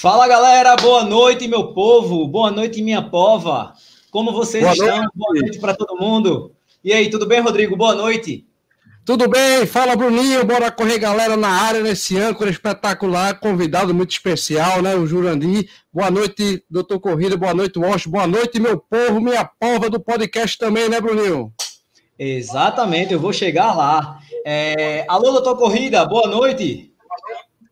Fala galera, boa noite, meu povo, boa noite, minha pova. Como vocês boa estão? Noite. Boa noite para todo mundo. E aí, tudo bem, Rodrigo? Boa noite. Tudo bem? Fala, Bruninho. Bora correr, galera, na área nesse âncora espetacular. Convidado muito especial, né? O Jurandir. Boa noite, doutor Corrida. Boa noite, Washington. Boa noite, meu povo, minha pova do podcast também, né, Bruninho? Exatamente, eu vou chegar lá. É... Alô, doutor Corrida, boa noite.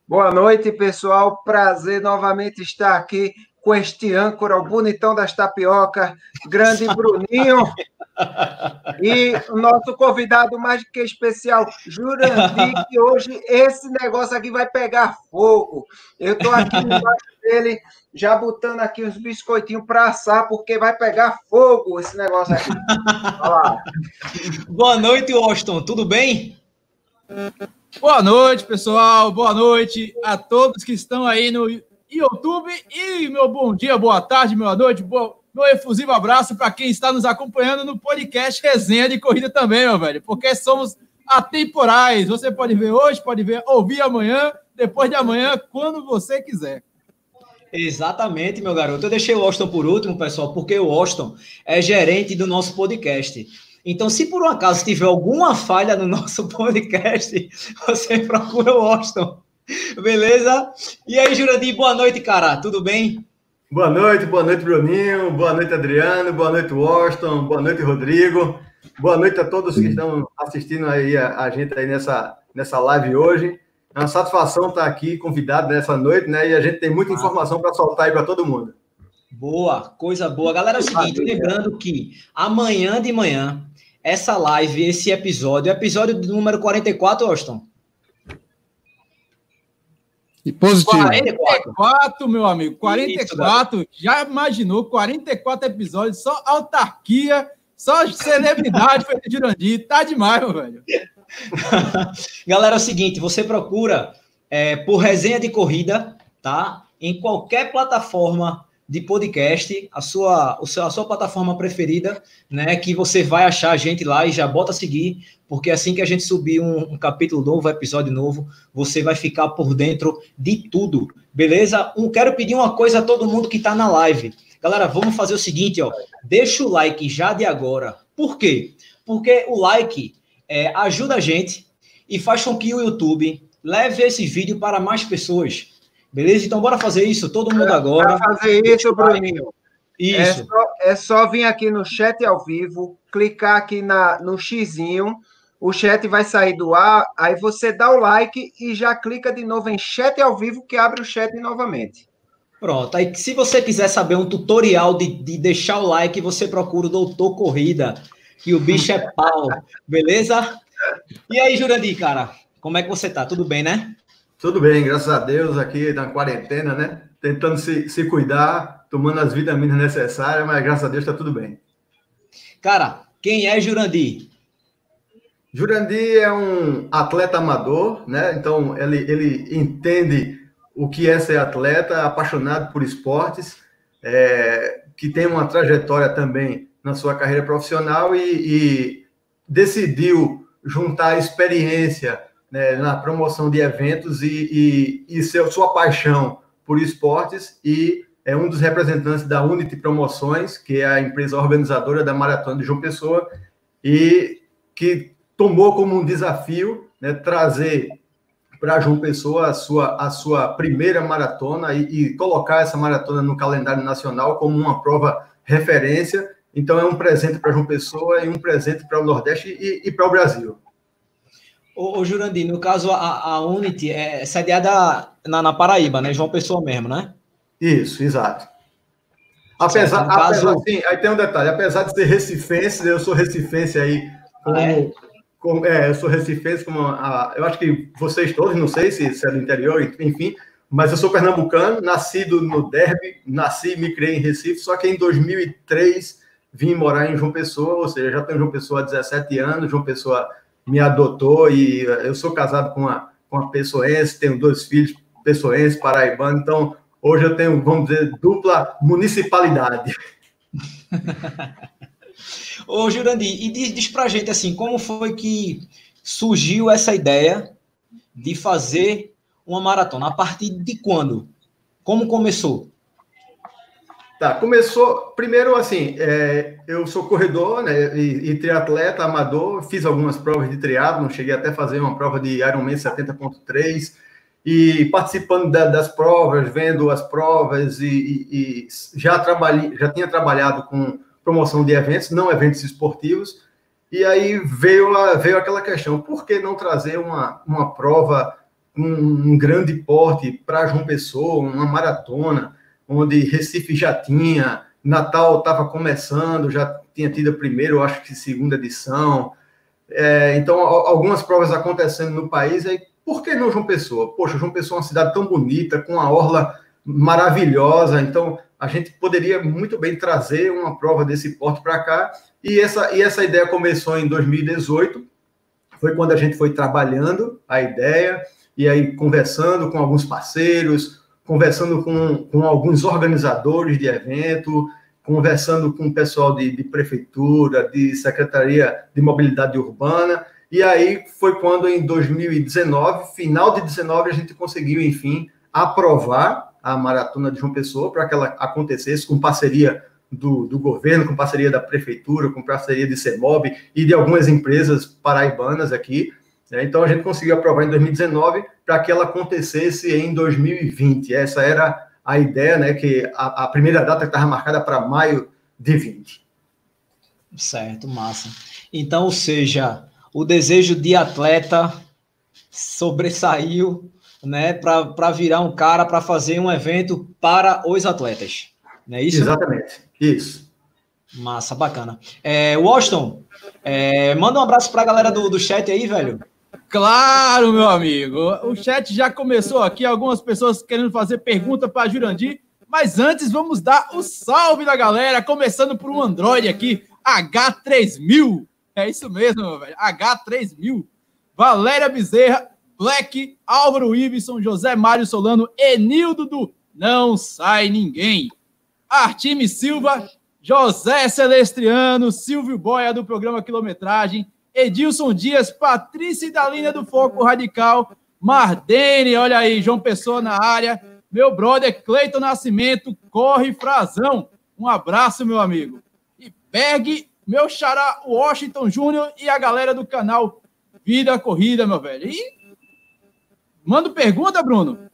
Boa noite, pessoal. Prazer novamente estar aqui com este âncora, o bonitão das tapioca, grande Bruninho. E o nosso convidado mais que especial, Jurandir, que hoje esse negócio aqui vai pegar fogo. Eu estou aqui embaixo dele, já botando aqui uns biscoitinhos para assar, porque vai pegar fogo esse negócio aqui. Boa noite, Washington. Tudo bem? Boa noite, pessoal. Boa noite a todos que estão aí no YouTube. E meu bom dia, boa tarde, boa noite, boa... meu efusivo abraço para quem está nos acompanhando no podcast Resenha de Corrida também, meu velho, porque somos atemporais. Você pode ver hoje, pode ver, ouvir amanhã, depois de amanhã, quando você quiser. Exatamente, meu garoto. Eu deixei o Austin por último, pessoal, porque o Austin é gerente do nosso podcast. Então, se por um acaso tiver alguma falha no nosso podcast, você procura o Austin. Beleza? E aí, Jurandir, boa noite, cara. Tudo bem? Boa noite, boa noite, Bruninho. Boa noite, Adriano. Boa noite, Washington. Boa noite, Rodrigo. Boa noite a todos que estão assistindo aí a, a gente aí nessa, nessa live hoje. É uma satisfação estar aqui convidado nessa noite, né? E a gente tem muita informação para soltar aí para todo mundo. Boa, coisa boa. Galera, é o seguinte, lembrando que amanhã de manhã essa live, esse episódio, episódio número 44, Austin. E positivo. 44, meu amigo, 44. Isso, já imaginou 44 episódios, só autarquia, só celebridade foi de Jurandir. Tá demais, meu velho. Galera, é o seguinte, você procura é, por resenha de corrida, tá? Em qualquer plataforma de podcast, a sua, a sua plataforma preferida, né? Que você vai achar a gente lá e já bota a seguir, porque assim que a gente subir um, um, capítulo novo, episódio novo, você vai ficar por dentro de tudo, beleza? Um, quero pedir uma coisa a todo mundo que está na live. Galera, vamos fazer o seguinte, ó. Deixa o like já de agora. Por quê? Porque o like é, ajuda a gente e faz com que o YouTube leve esse vídeo para mais pessoas. Beleza? Então, bora fazer isso, todo mundo agora. Para fazer isso, Bruninho. Isso. É só, é só vir aqui no chat ao vivo, clicar aqui na, no xizinho, o chat vai sair do ar, aí você dá o like e já clica de novo em chat ao vivo, que abre o chat novamente. Pronto, aí se você quiser saber um tutorial de, de deixar o like, você procura o Doutor Corrida, que o bicho é pau, beleza? E aí, Jurandir, cara, como é que você tá? Tudo bem, né? Tudo bem, graças a Deus, aqui na quarentena, né? Tentando se, se cuidar, tomando as vitaminas necessárias, mas graças a Deus está tudo bem. Cara, quem é Jurandir? Jurandir é um atleta amador, né? Então ele, ele entende o que é ser atleta, apaixonado por esportes, é, que tem uma trajetória também na sua carreira profissional e, e decidiu juntar a experiência né, na promoção de eventos e, e, e seu, sua paixão por esportes e é um dos representantes da Unity Promoções, que é a empresa organizadora da Maratona de João Pessoa, e que tomou como um desafio né, trazer para João Pessoa a sua, a sua primeira maratona e, e, colocar essa maratona no calendário nacional como uma prova referência. Então, é um presente para João Pessoa e um presente para o Nordeste e, e para o Brasil. Ô, ô Jurandir, no caso, a, a Unity é sediada na, na, Paraíba, né? João Pessoa mesmo, né? Isso, exato. Apesar, certo, apesar caso... aí tem um detalhe, apesar de ser recifense, eu sou recifense aí, como, é? como é, eu sou recifense, como a, eu acho que vocês todos, não sei se, se é do interior, enfim, mas eu sou pernambucano, nascido no Derby, nasci e me criei em Recife, só que em 2003 vim morar em João Pessoa, ou seja, já tenho João Pessoa há 17 anos, João Pessoa me adotou e eu sou casado com uma, com uma pessoense, tenho dois filhos pessoenses, paraibanos, então hoje eu tenho, vamos dizer, dupla municipalidade. Ô, Jurandir, e diz, diz pra gente assim, como foi que surgiu essa ideia de fazer uma maratona? A partir de quando? Como começou? Tá, começou. Primeiro, assim, é, eu sou corredor né, e, e, triatleta amador, fiz algumas provas de triatlo, não cheguei até a fazer uma prova de Ironman 70.3 e participando da, das provas, vendo as provas e, e, e, já trabalhei, já tinha trabalhado com promoção de eventos, não eventos esportivos, e aí veio, a, veio aquela questão, por que não trazer uma, uma prova com um grande porte para João Pessoa, uma maratona, onde Recife já tinha, Natal estava começando, já tinha tido a primeira, eu acho que segunda edição. É, então, algumas provas acontecendo no país, aí, por que não João Pessoa? Poxa, João Pessoa é uma cidade tão bonita, com uma orla maravilhosa, então a gente poderia muito bem trazer uma prova desse porte para cá, e essa, e essa ideia começou em 2018, foi quando a gente foi trabalhando a ideia, e aí conversando com alguns parceiros, conversando com, com alguns organizadores de evento, conversando com o pessoal de, de prefeitura, de secretaria de mobilidade urbana, e aí foi quando em 2019, final de 19, a gente conseguiu, enfim, aprovar a maratona de João Pessoa para que ela acontecesse com parceria do, do, governo, com parceria da prefeitura, com parceria de CEMOB e de algumas empresas paraibanas aqui. Né? Então a gente conseguiu aprovar em 2019 para que ela acontecesse em 2020. Essa era a ideia, né? Que a, a primeira data estava marcada para maio de 20. Certo, massa. Então, ou seja, o desejo de atleta sobressaiu, né, para virar um cara para fazer um evento para os atletas. Não é isso? Exatamente. Isso. Massa, bacana. É, Washington, é, manda um abraço para a galera do, do chat aí, velho. Claro, meu amigo. O chat já começou aqui, algumas pessoas querendo fazer pergunta para Jurandir, mas antes vamos dar o salve da galera, começando por um Android aqui, H3000. É isso mesmo, meu velho. H3000. Valéria Bezerra, Black, Álvaro Iveson, José Mário Solano, Enildo do Não Sai Ninguém. Artime Silva, José Celestriano, Silvio Boia do programa Quilometragem, Edilson Dias, Patrícia Dalina do Foco Radical, Mardene, olha aí, João Pessoa na área, meu brother Cleiton Nascimento, corre Frazão. Um abraço, meu amigo. E pegue meu xará Washington Júnior e a galera do canal Vida Corrida, meu velho. E manda pergunta, Bruno.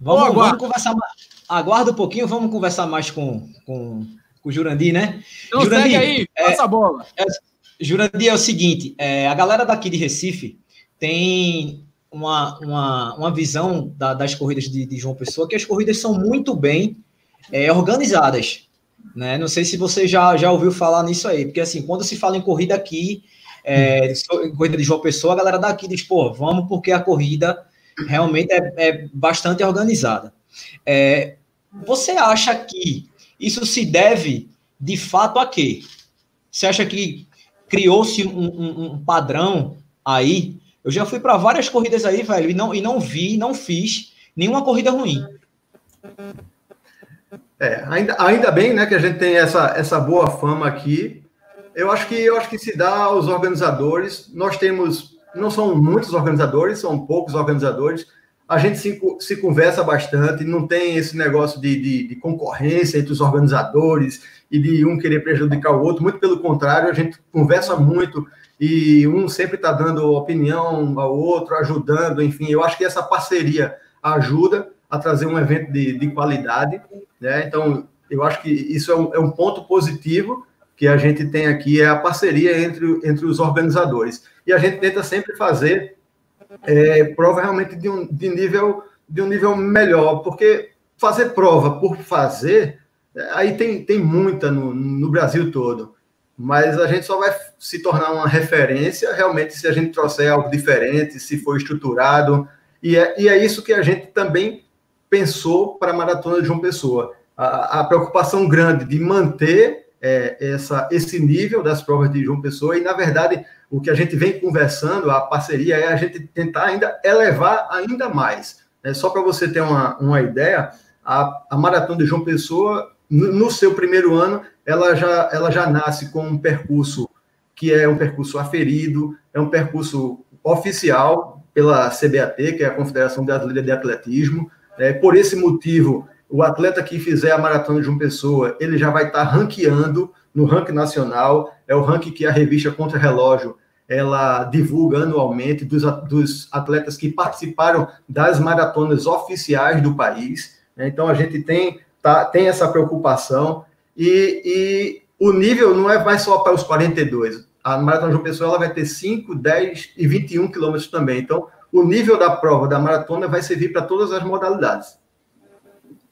Vamos, vamos conversar mais. Aguarda um pouquinho, vamos conversar mais com, com, com o Jurandir, né? Então Jurandir, segue aí, passa é, a bola. É, Jurandir, é o seguinte, é, a galera daqui de Recife tem uma, uma, uma visão da, das corridas de, de, João Pessoa, que as corridas são muito bem é, organizadas. Né? Não sei se você já, já ouviu falar nisso aí, porque assim, quando se fala em corrida aqui, é, em corrida de João Pessoa, a galera daqui diz, pô, vamos porque a corrida realmente é, é bastante organizada. É, você acha que isso se deve de fato a quê? Você acha que criou-se um, um, um, padrão aí. Eu já fui para várias corridas aí, velho, e não, e não vi, não fiz nenhuma corrida ruim. É, ainda, ainda bem, né, que a gente tem essa, essa boa fama aqui. Eu acho que eu acho que se dá aos organizadores. Nós temos, não são muitos organizadores, são poucos organizadores. A gente se, se conversa bastante, não tem esse negócio de, de, de concorrência entre os organizadores e de um querer prejudicar o outro. Muito pelo contrário, a gente conversa muito e um sempre está dando opinião ao outro, ajudando, enfim. Eu acho que essa parceria ajuda a trazer um evento de, de qualidade, né? Então, eu acho que isso é um, é um, ponto positivo que a gente tem aqui, é a parceria entre, entre os organizadores. E a gente tenta sempre fazer é, prova realmente de um, de, nível, de um nível melhor, porque fazer prova por fazer Aí tem, tem muita no, no Brasil todo, mas a gente só vai se tornar uma referência realmente se a gente trouxer algo diferente, se for estruturado. E é, e é isso que a gente também pensou para a Maratona de João Pessoa. A, a preocupação grande de manter é, essa, esse nível das provas de João Pessoa, e na verdade o que a gente vem conversando, a parceria, é a gente tentar ainda elevar ainda mais. É, só para você ter uma, uma ideia, a, a Maratona de João Pessoa no seu primeiro ano, ela já, ela já nasce com um percurso que é um percurso aferido, é um percurso oficial pela CBAT, que é a Confederação Brasileira de Atletismo. É, por esse motivo, o atleta que fizer a maratona de uma pessoa, ele já vai estar tá ranqueando no ranking nacional, é o ranking que a revista Contra Relógio ela divulga anualmente dos, dos atletas que participaram das maratonas oficiais do país. Né? Então a gente tem, tá, tem essa preocupação e, e o nível não é mais só para os 42. A maratona uma pessoa ela vai ter 5, 10 e 21 quilômetros também. Então o nível da prova da maratona vai servir para todas as modalidades.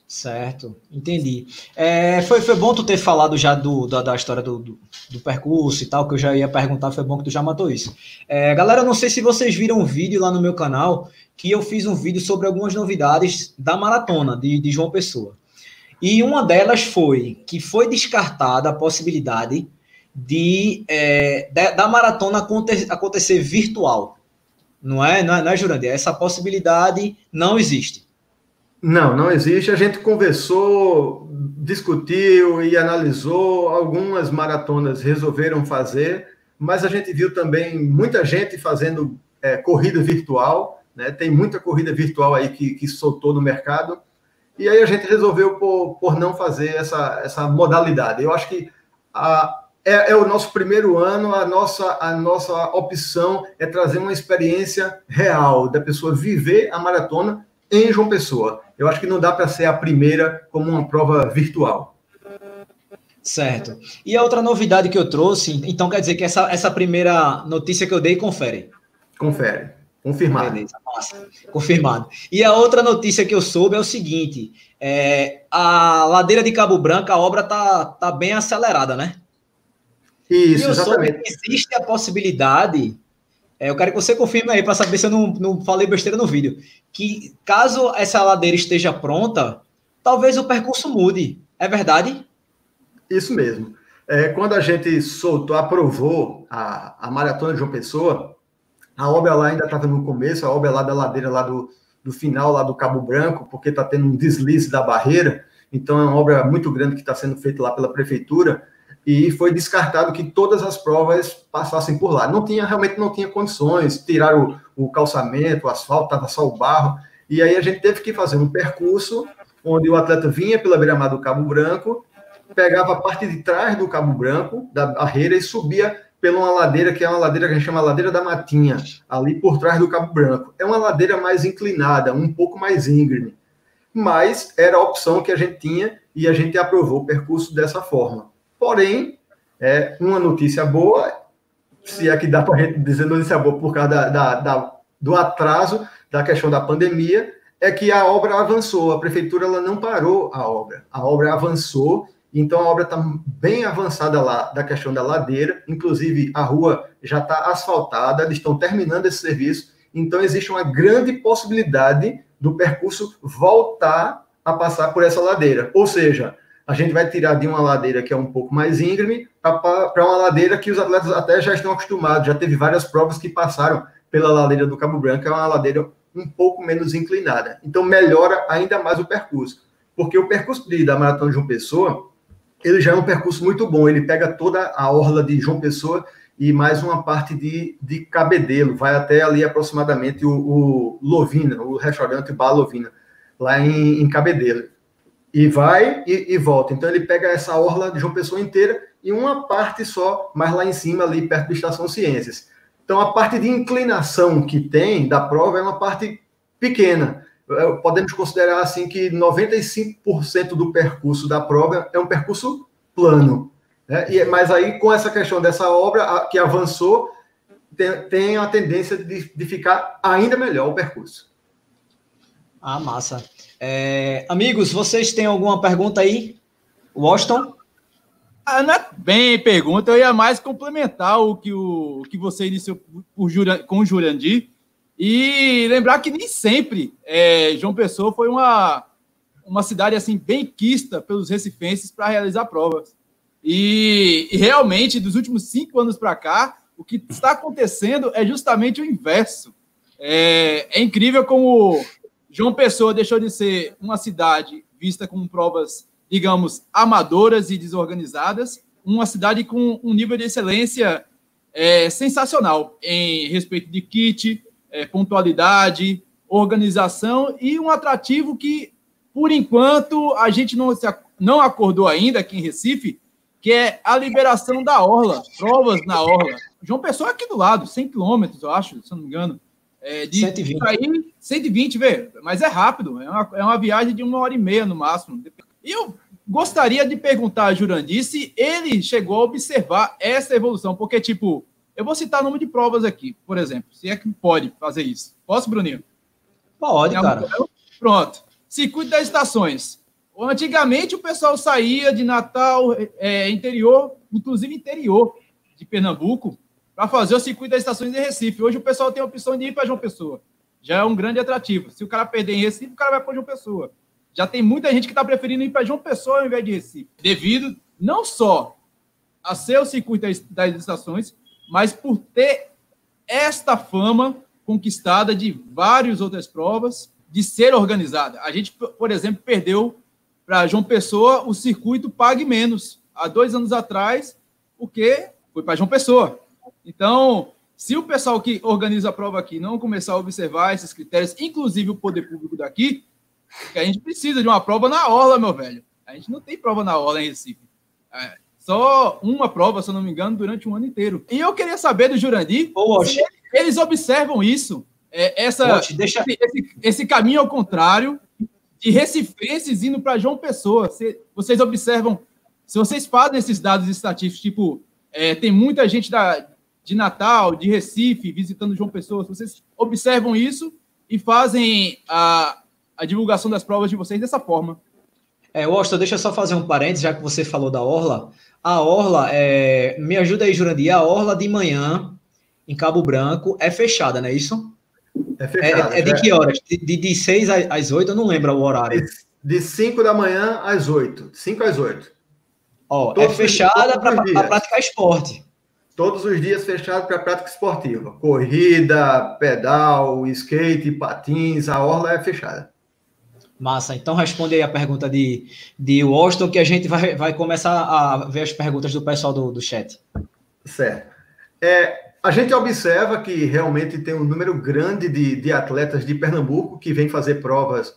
Certo, entendi. É, foi, foi bom tu ter falado já do, da, da história do, do, do, percurso e tal, que eu já ia perguntar, foi bom que tu já matou isso. É, galera, não sei se vocês viram um vídeo lá no meu canal, que eu fiz um vídeo sobre algumas novidades da maratona de, de João Pessoa. E uma delas foi que foi descartada a possibilidade de, é, de da maratona acontecer, virtual. Não é, não é, não é Jurandir? Essa possibilidade não existe. Não, não existe. A gente conversou, discutiu e analisou. Algumas maratonas resolveram fazer, mas a gente viu também muita gente fazendo é, corrida virtual. Né? Tem muita corrida virtual aí que, que soltou no mercado. E aí a gente resolveu por, por não fazer essa, essa modalidade. Eu acho que a, é, é, o nosso primeiro ano, a nossa, a nossa opção é trazer uma experiência real da pessoa viver a maratona em João Pessoa. Eu acho que não dá para ser a primeira como uma prova virtual. Certo. E a outra novidade que eu trouxe, então quer dizer que essa, essa primeira notícia que eu dei, confere. Confere. Confirmado. Beleza, massa. Confirmado. E a outra notícia que eu soube é o seguinte: é, a ladeira de Cabo Branco, a obra tá, tá bem acelerada, né? Isso, e eu exatamente. soube que existe a possibilidade é, eu quero que você confirme aí para saber se eu não, não falei besteira no vídeo. Que caso essa ladeira esteja pronta, talvez o percurso mude. É verdade? Isso mesmo. É, quando a gente soltou, aprovou a, a maratona de João Pessoa, a obra lá ainda estava no começo, a obra lá da ladeira lá do, do final, lá do Cabo Branco, porque está tendo um deslize da barreira. Então é uma obra muito grande que está sendo feita lá pela prefeitura e foi descartado que todas as provas passassem por lá. Não tinha, realmente não tinha condições, tiraram o, o calçamento, o asfalto, estava só o barro, e aí a gente teve que fazer um percurso onde o atleta vinha pela beira-mar do Cabo Branco, pegava a parte de trás do Cabo Branco, da barreira, e subia pela uma ladeira que é uma ladeira que a gente chama Ladeira da Matinha, ali por trás do Cabo Branco. É uma ladeira mais inclinada, um pouco mais íngreme, mas era a opção que a gente tinha e a gente aprovou o percurso dessa forma. Porém, é uma notícia boa, se é que dá para a gente dizer notícia boa por causa da, da, da, do atraso da questão da pandemia, é que a obra avançou. A prefeitura ela não parou a obra. A obra avançou, então a obra está bem avançada lá da questão da ladeira. Inclusive, a rua já está asfaltada, eles estão terminando esse serviço. Então, existe uma grande possibilidade do percurso voltar a passar por essa ladeira. Ou seja, a gente vai tirar de uma ladeira que é um pouco mais íngreme para uma ladeira que os atletas até já estão acostumados. Já teve várias provas que passaram pela ladeira do Cabo Branco, é uma ladeira um pouco menos inclinada. Então melhora ainda mais o percurso. Porque o percurso de, da Maratona de João Pessoa, ele já é um percurso muito bom. Ele pega toda a orla de João Pessoa e mais uma parte de, de Cabedelo. Vai até ali aproximadamente o, o Lovina, o restaurante Bar Lovina, lá em, em Cabedelo e vai e, e, volta. Então ele pega essa orla de João Pessoa inteira e uma parte só, mais lá em cima, ali perto da Estação Ciências. Então a parte de inclinação que tem da prova é uma parte pequena. É, podemos considerar assim que 95% do percurso da prova é um percurso plano. Né? E, mas aí, com essa questão dessa obra que avançou, tem, tem a tendência de, de ficar ainda melhor o percurso. Ah, massa. É, amigos, vocês têm alguma pergunta aí? Washington? Ah, não é bem pergunta, eu ia mais complementar o que, o, o que você disse por, com o Jurandir e lembrar que nem sempre é, João Pessoa foi uma, uma cidade assim bem quista pelos recifenses para realizar provas. E, e, realmente, dos últimos cinco anos para cá, o que está acontecendo é justamente o inverso. É, é incrível como João Pessoa deixou de ser uma cidade vista com provas, digamos, amadoras e desorganizadas, uma cidade com um nível de excelência é, sensacional em respeito de kit, é, pontualidade, organização e um atrativo que, por enquanto, a gente não, se, não acordou ainda aqui em Recife, que é a liberação da Orla, provas na Orla. João Pessoa aqui do lado, 100 quilômetros, eu acho, se não me engano. É, de 120. Aí, 120, vê, mas é rápido, é uma, é uma viagem de uma hora e meia no máximo. E eu gostaria de perguntar a Jurandir se ele chegou a observar essa evolução, porque, tipo, eu vou citar o número de provas aqui, por exemplo, se é que pode fazer isso. Posso, Bruninho? Pode, cara. Pronto. Circuito das estações. Antigamente o pessoal saía de Natal, é, interior, inclusive interior de Pernambuco, para fazer o circuito das estações de Recife. Hoje o pessoal tem a opção de ir para João Pessoa. Já é um grande atrativo. Se o cara perder em Recife, o cara vai para João Pessoa. Já tem muita gente que está preferindo ir para João Pessoa ao invés de Recife. Devido não só a ser o circuito das estações, mas por ter esta fama conquistada de várias outras provas, de ser organizada. A gente, por exemplo, perdeu para João Pessoa o circuito Pague Menos, há dois anos atrás, porque foi para João Pessoa. Então, se o pessoal que organiza a prova aqui não começar a observar esses critérios, inclusive o poder público daqui, a gente precisa de uma prova na orla, meu velho. A gente não tem prova na orla em Recife. É, só uma prova, se eu não me engano, durante um ano inteiro. E eu queria saber do Jurandir se eles observam isso, é, essa, deixa... esse, esse, caminho ao contrário de recifenses indo para João Pessoa. Se, vocês observam, se vocês fazem esses dados estatísticos, tipo, é, tem muita gente da, de Natal, de Recife, visitando João Pessoa, vocês observam isso e fazem a, a divulgação das provas de vocês dessa forma. É, Washington, deixa eu só fazer um parênteses, já que você falou da Orla. A Orla, é... me ajuda aí, Jurandir, a Orla de manhã, em Cabo Branco, é fechada, não é isso? É fechada. É, é de que horas? De, de, de 6 às 8, eu não lembro o horário. De 5 da manhã às 8. 5 às 8. Ó, é fechada para praticar esporte. Todos os dias fechado para prática esportiva. Corrida, pedal, skate, patins, a orla é fechada. Massa. Então responde aí a pergunta de, de Washington, que a gente vai, vai começar a ver as perguntas do pessoal do, do chat. Certo. É, a gente observa que realmente tem um número grande de, de atletas de Pernambuco que vêm fazer provas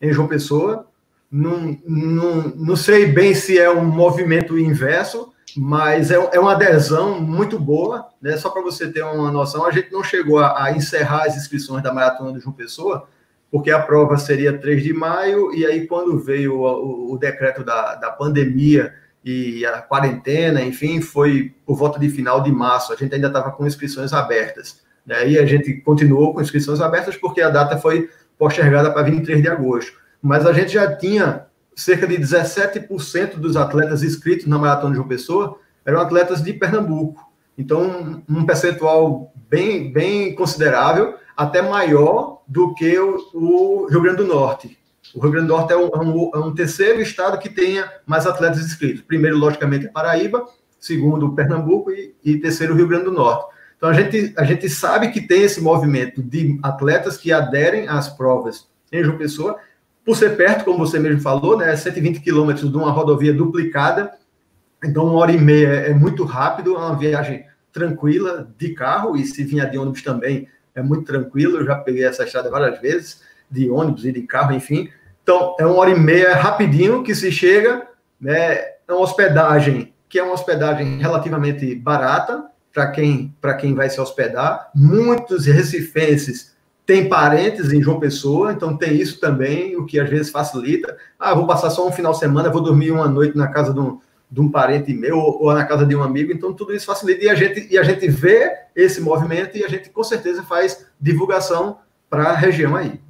em João Pessoa. Não, não, não sei bem se é um movimento inverso, mas é, é uma adesão muito boa. Né? Só para você ter uma noção, a gente não chegou a, a encerrar as inscrições da Maratona de João Pessoa, porque a prova seria 3 de maio, e aí quando veio o, o, decreto da, da pandemia e a quarentena, enfim, foi por volta de final de março, a gente ainda estava com inscrições abertas. Né? E a gente continuou com inscrições abertas porque a data foi postergada para 23 de agosto. Mas a gente já tinha cerca de 17% dos atletas inscritos na Maratona de João Pessoa eram atletas de Pernambuco. Então, um percentual bem, bem considerável, até maior do que o, o Rio Grande do Norte. O Rio Grande do Norte é um, é é um, terceiro estado que tenha mais atletas inscritos. Primeiro, logicamente, é Paraíba, segundo, Pernambuco e, e terceiro, Rio Grande do Norte. Então, a gente, a gente sabe que tem esse movimento de atletas que aderem às provas em João Pessoa, por ser perto, como você mesmo falou, né, 120 quilômetros de uma rodovia duplicada, então uma hora e meia é muito rápido, é uma viagem tranquila de carro, e se vinha de ônibus também é muito tranquilo, eu já peguei essa estrada várias vezes, de ônibus e de carro, enfim. Então, é uma hora e meia rapidinho que se chega, né? É uma hospedagem que é uma hospedagem relativamente barata para quem, quem vai se hospedar. Muitos recifenses têm parentes em João Pessoa, então tem isso também, o que às vezes facilita. Ah, vou passar só um final de semana, vou dormir uma noite na casa de um, de um parente meu ou, ou na casa de um amigo, então tudo isso facilita e a gente, e a gente vê esse movimento e a gente com certeza faz divulgação para a região aí.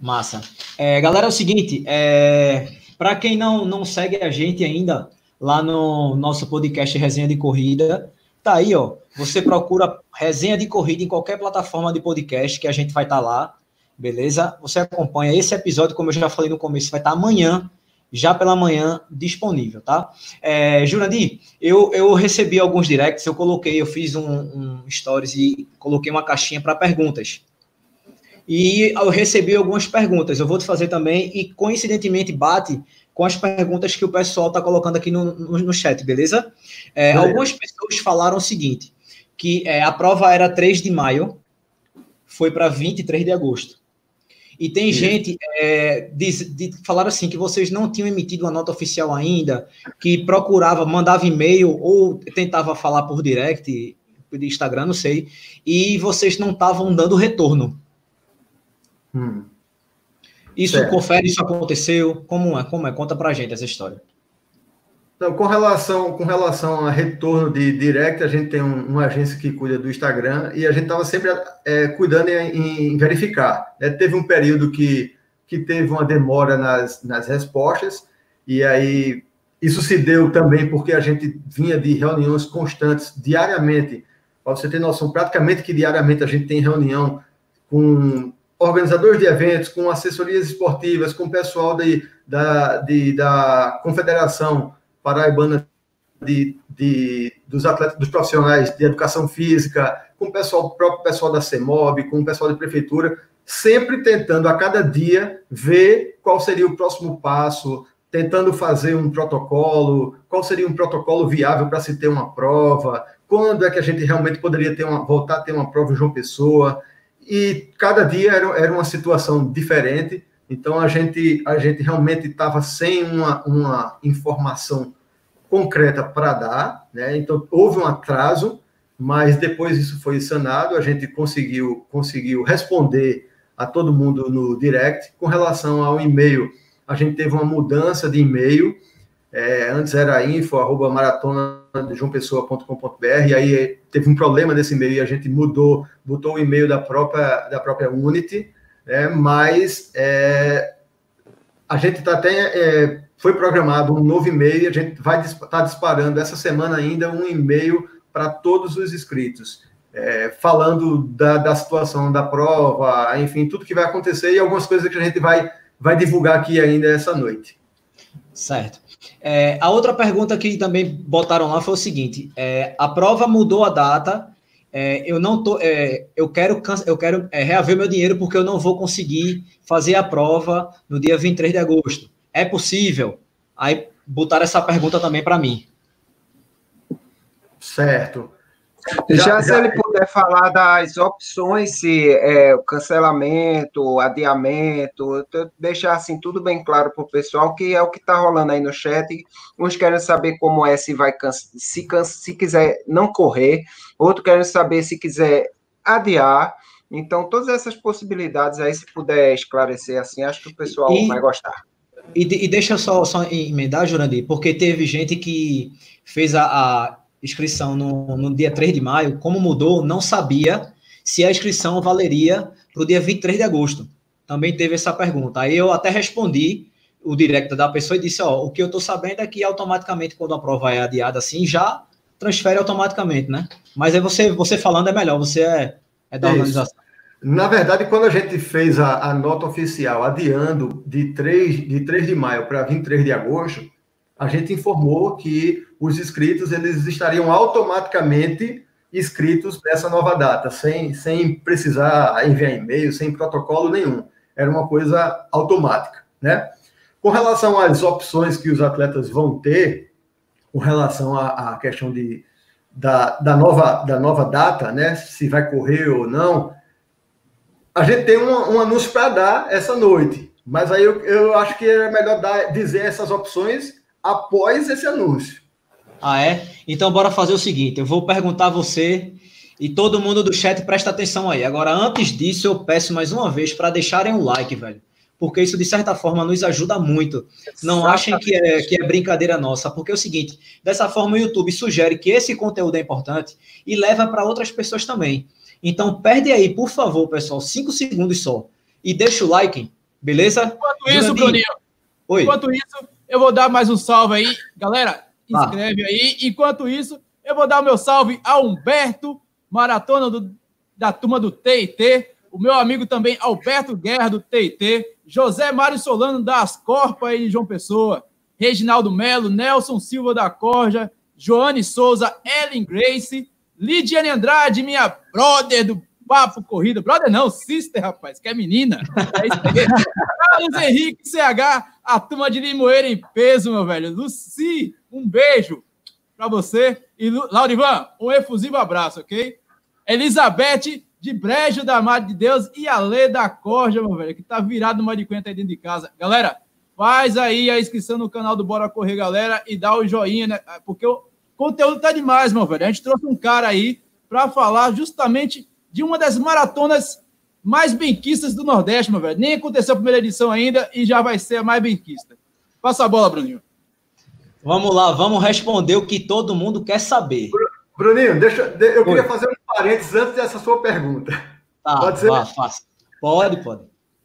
Massa. É, galera, é o seguinte, é, para quem não, não segue a gente ainda lá no nosso podcast Resenha de Corrida, tá aí, ó. Você procura Resenha de Corrida em qualquer plataforma de podcast que a gente vai estar tá lá, beleza? Você acompanha esse episódio, como eu já falei no começo, vai estar tá amanhã, já pela manhã, disponível, tá? É, Jurandir, eu, eu recebi alguns directs, eu coloquei, eu fiz um, um stories e coloquei uma caixinha para perguntas. E eu recebi algumas perguntas, eu vou te fazer também, e coincidentemente bate com as perguntas que o pessoal está colocando aqui no, no, no chat, beleza? É, algumas pessoas falaram o seguinte, que é, a prova era 3 de maio, foi para 23 de agosto. E tem Sim. gente é, de, de falar assim que vocês não tinham emitido uma nota oficial ainda, que procurava, mandava e-mail ou tentava falar por direct, de Instagram, não sei, e vocês não estavam dando retorno. Hum. Isso certo. confere, isso aconteceu? Como é? Como é? Conta pra gente essa história. Então, com relação, com relação a retorno de direct, a gente tem um, uma agência que cuida do Instagram e a gente estava sempre é, cuidando em, em verificar. Né? Teve um período que, que teve uma demora nas, nas respostas, e aí isso se deu também porque a gente vinha de reuniões constantes diariamente. Para você ter noção, praticamente que diariamente a gente tem reunião com organizadores de eventos, com assessorias esportivas, com o pessoal de, da, de, da confederação paraibana de, de, dos atletas, dos profissionais de educação física, com o pessoal, próprio pessoal da CEMOB, com o pessoal de prefeitura, sempre tentando a cada dia ver qual seria o próximo passo, tentando fazer um protocolo, qual seria um protocolo viável para se ter uma prova, quando é que a gente realmente poderia ter uma, voltar a ter uma prova em João Pessoa, e cada dia era, era uma situação diferente, então a gente, a gente realmente estava sem uma, uma informação concreta para dar, né? Então houve um atraso, mas depois isso foi sanado, a gente conseguiu conseguiu responder a todo mundo no direct com relação ao e-mail. A gente teve uma mudança de e-mail. É, antes era info arroba maratona de joaopessoa.com.br e aí teve um problema nesse e-mail e a gente mudou, botou o e-mail da própria da própria Unity, né? Mas é, a gente está até é, foi programado um novo e-mail, a gente vai estar tá disparando essa semana ainda um e-mail para todos os inscritos, é, falando da, da situação da prova, enfim, tudo que vai acontecer e algumas coisas que a gente vai, vai divulgar aqui ainda essa noite. Certo. É, a outra pergunta que também botaram lá foi o seguinte: é, a prova mudou a data. É, eu não tô, é, eu quero, eu quero é, reaver meu dinheiro porque eu não vou conseguir fazer a prova no dia 23 de agosto. É possível? Aí botaram essa pergunta também para mim. Certo. Já, já, se ele puder falar das opções, se é cancelamento, adiamento, deixar assim tudo bem claro para o pessoal, que é o que está rolando aí no chat. Uns querem saber como é, se vai se, se quiser não correr, outro querem saber se quiser adiar. Então, todas essas possibilidades aí, se puder esclarecer assim, acho que o pessoal e, vai gostar. E, e deixa eu só, só emendar, Jurandir, porque teve gente que fez a, a inscrição no, no, dia 3 de maio, como mudou, não sabia se a inscrição valeria para o dia 23 de agosto. Também teve essa pergunta. Aí eu até respondi o direct da pessoa e disse: Ó, o que eu estou sabendo é que automaticamente, quando a prova é adiada assim, já transfere automaticamente, né? Mas aí você, você falando é melhor, você é, é da organização. Na verdade, quando a gente fez a, a nota oficial adiando de 3 de, 3 de maio para 23 de agosto, a gente informou que os inscritos eles estariam automaticamente inscritos nessa nova data, sem, sem precisar enviar e-mail, sem protocolo nenhum. Era uma coisa automática, né? Com relação às opções que os atletas vão ter, com relação à, à questão de, da, da, nova, da nova data, né? Se vai correr ou não, a gente tem um, um anúncio para dar essa noite, mas aí eu, eu acho que é melhor dar, dizer essas opções após esse anúncio. Ah, é? Então, bora fazer o seguinte: eu vou perguntar a você e todo mundo do chat presta atenção aí. Agora, antes disso, eu peço mais uma vez para deixarem um like, velho. Porque isso, de certa forma, nos ajuda muito. Não achem que é, que é brincadeira nossa, porque é o seguinte: dessa forma, o YouTube sugere que esse conteúdo é importante e leva para outras pessoas também. Então, perde aí, por favor, pessoal, cinco segundos só. E deixa o like, beleza? Enquanto isso, Bruninho, Oi. enquanto isso, eu vou dar mais um salve aí. Galera, inscreve ah. aí. Enquanto isso, eu vou dar o meu salve a Humberto, maratona do, da turma do TIT. O meu amigo também, Alberto Guerra, do TIT. José Mário Solano, das Corpas aí de João Pessoa. Reginaldo Melo, Nelson Silva da Corja, Joane Souza, Ellen Grace, Lidiane Andrade, minha brother do Papo Corrida. Brother não, sister, rapaz, que é menina. É isso. Carlos Henrique CH, a turma de Limoeira em peso, meu velho. Luci, um beijo para você. E Laurivan, um efusivo abraço, ok? Elizabeth, de Brejo da Madre de Deus e a Lê da Corja, meu velho, que tá virado numa de quenta aí dentro de casa. Galera, faz aí a inscrição no canal do Bora Correr, galera, e dá o joinha, né? Porque o conteúdo tá demais, meu velho. A gente trouxe um cara aí para falar justamente de uma das maratonas mais benquistas do Nordeste, meu velho. Nem aconteceu a primeira edição ainda e já vai ser a mais benquista. Passa a bola, Bruninho. Vamos lá, vamos responder o que todo mundo quer saber. Bruninho, deixa, eu queria fazer um parênteses antes dessa sua pergunta. Tá, pode ser? Vá, faça. Pode, pode.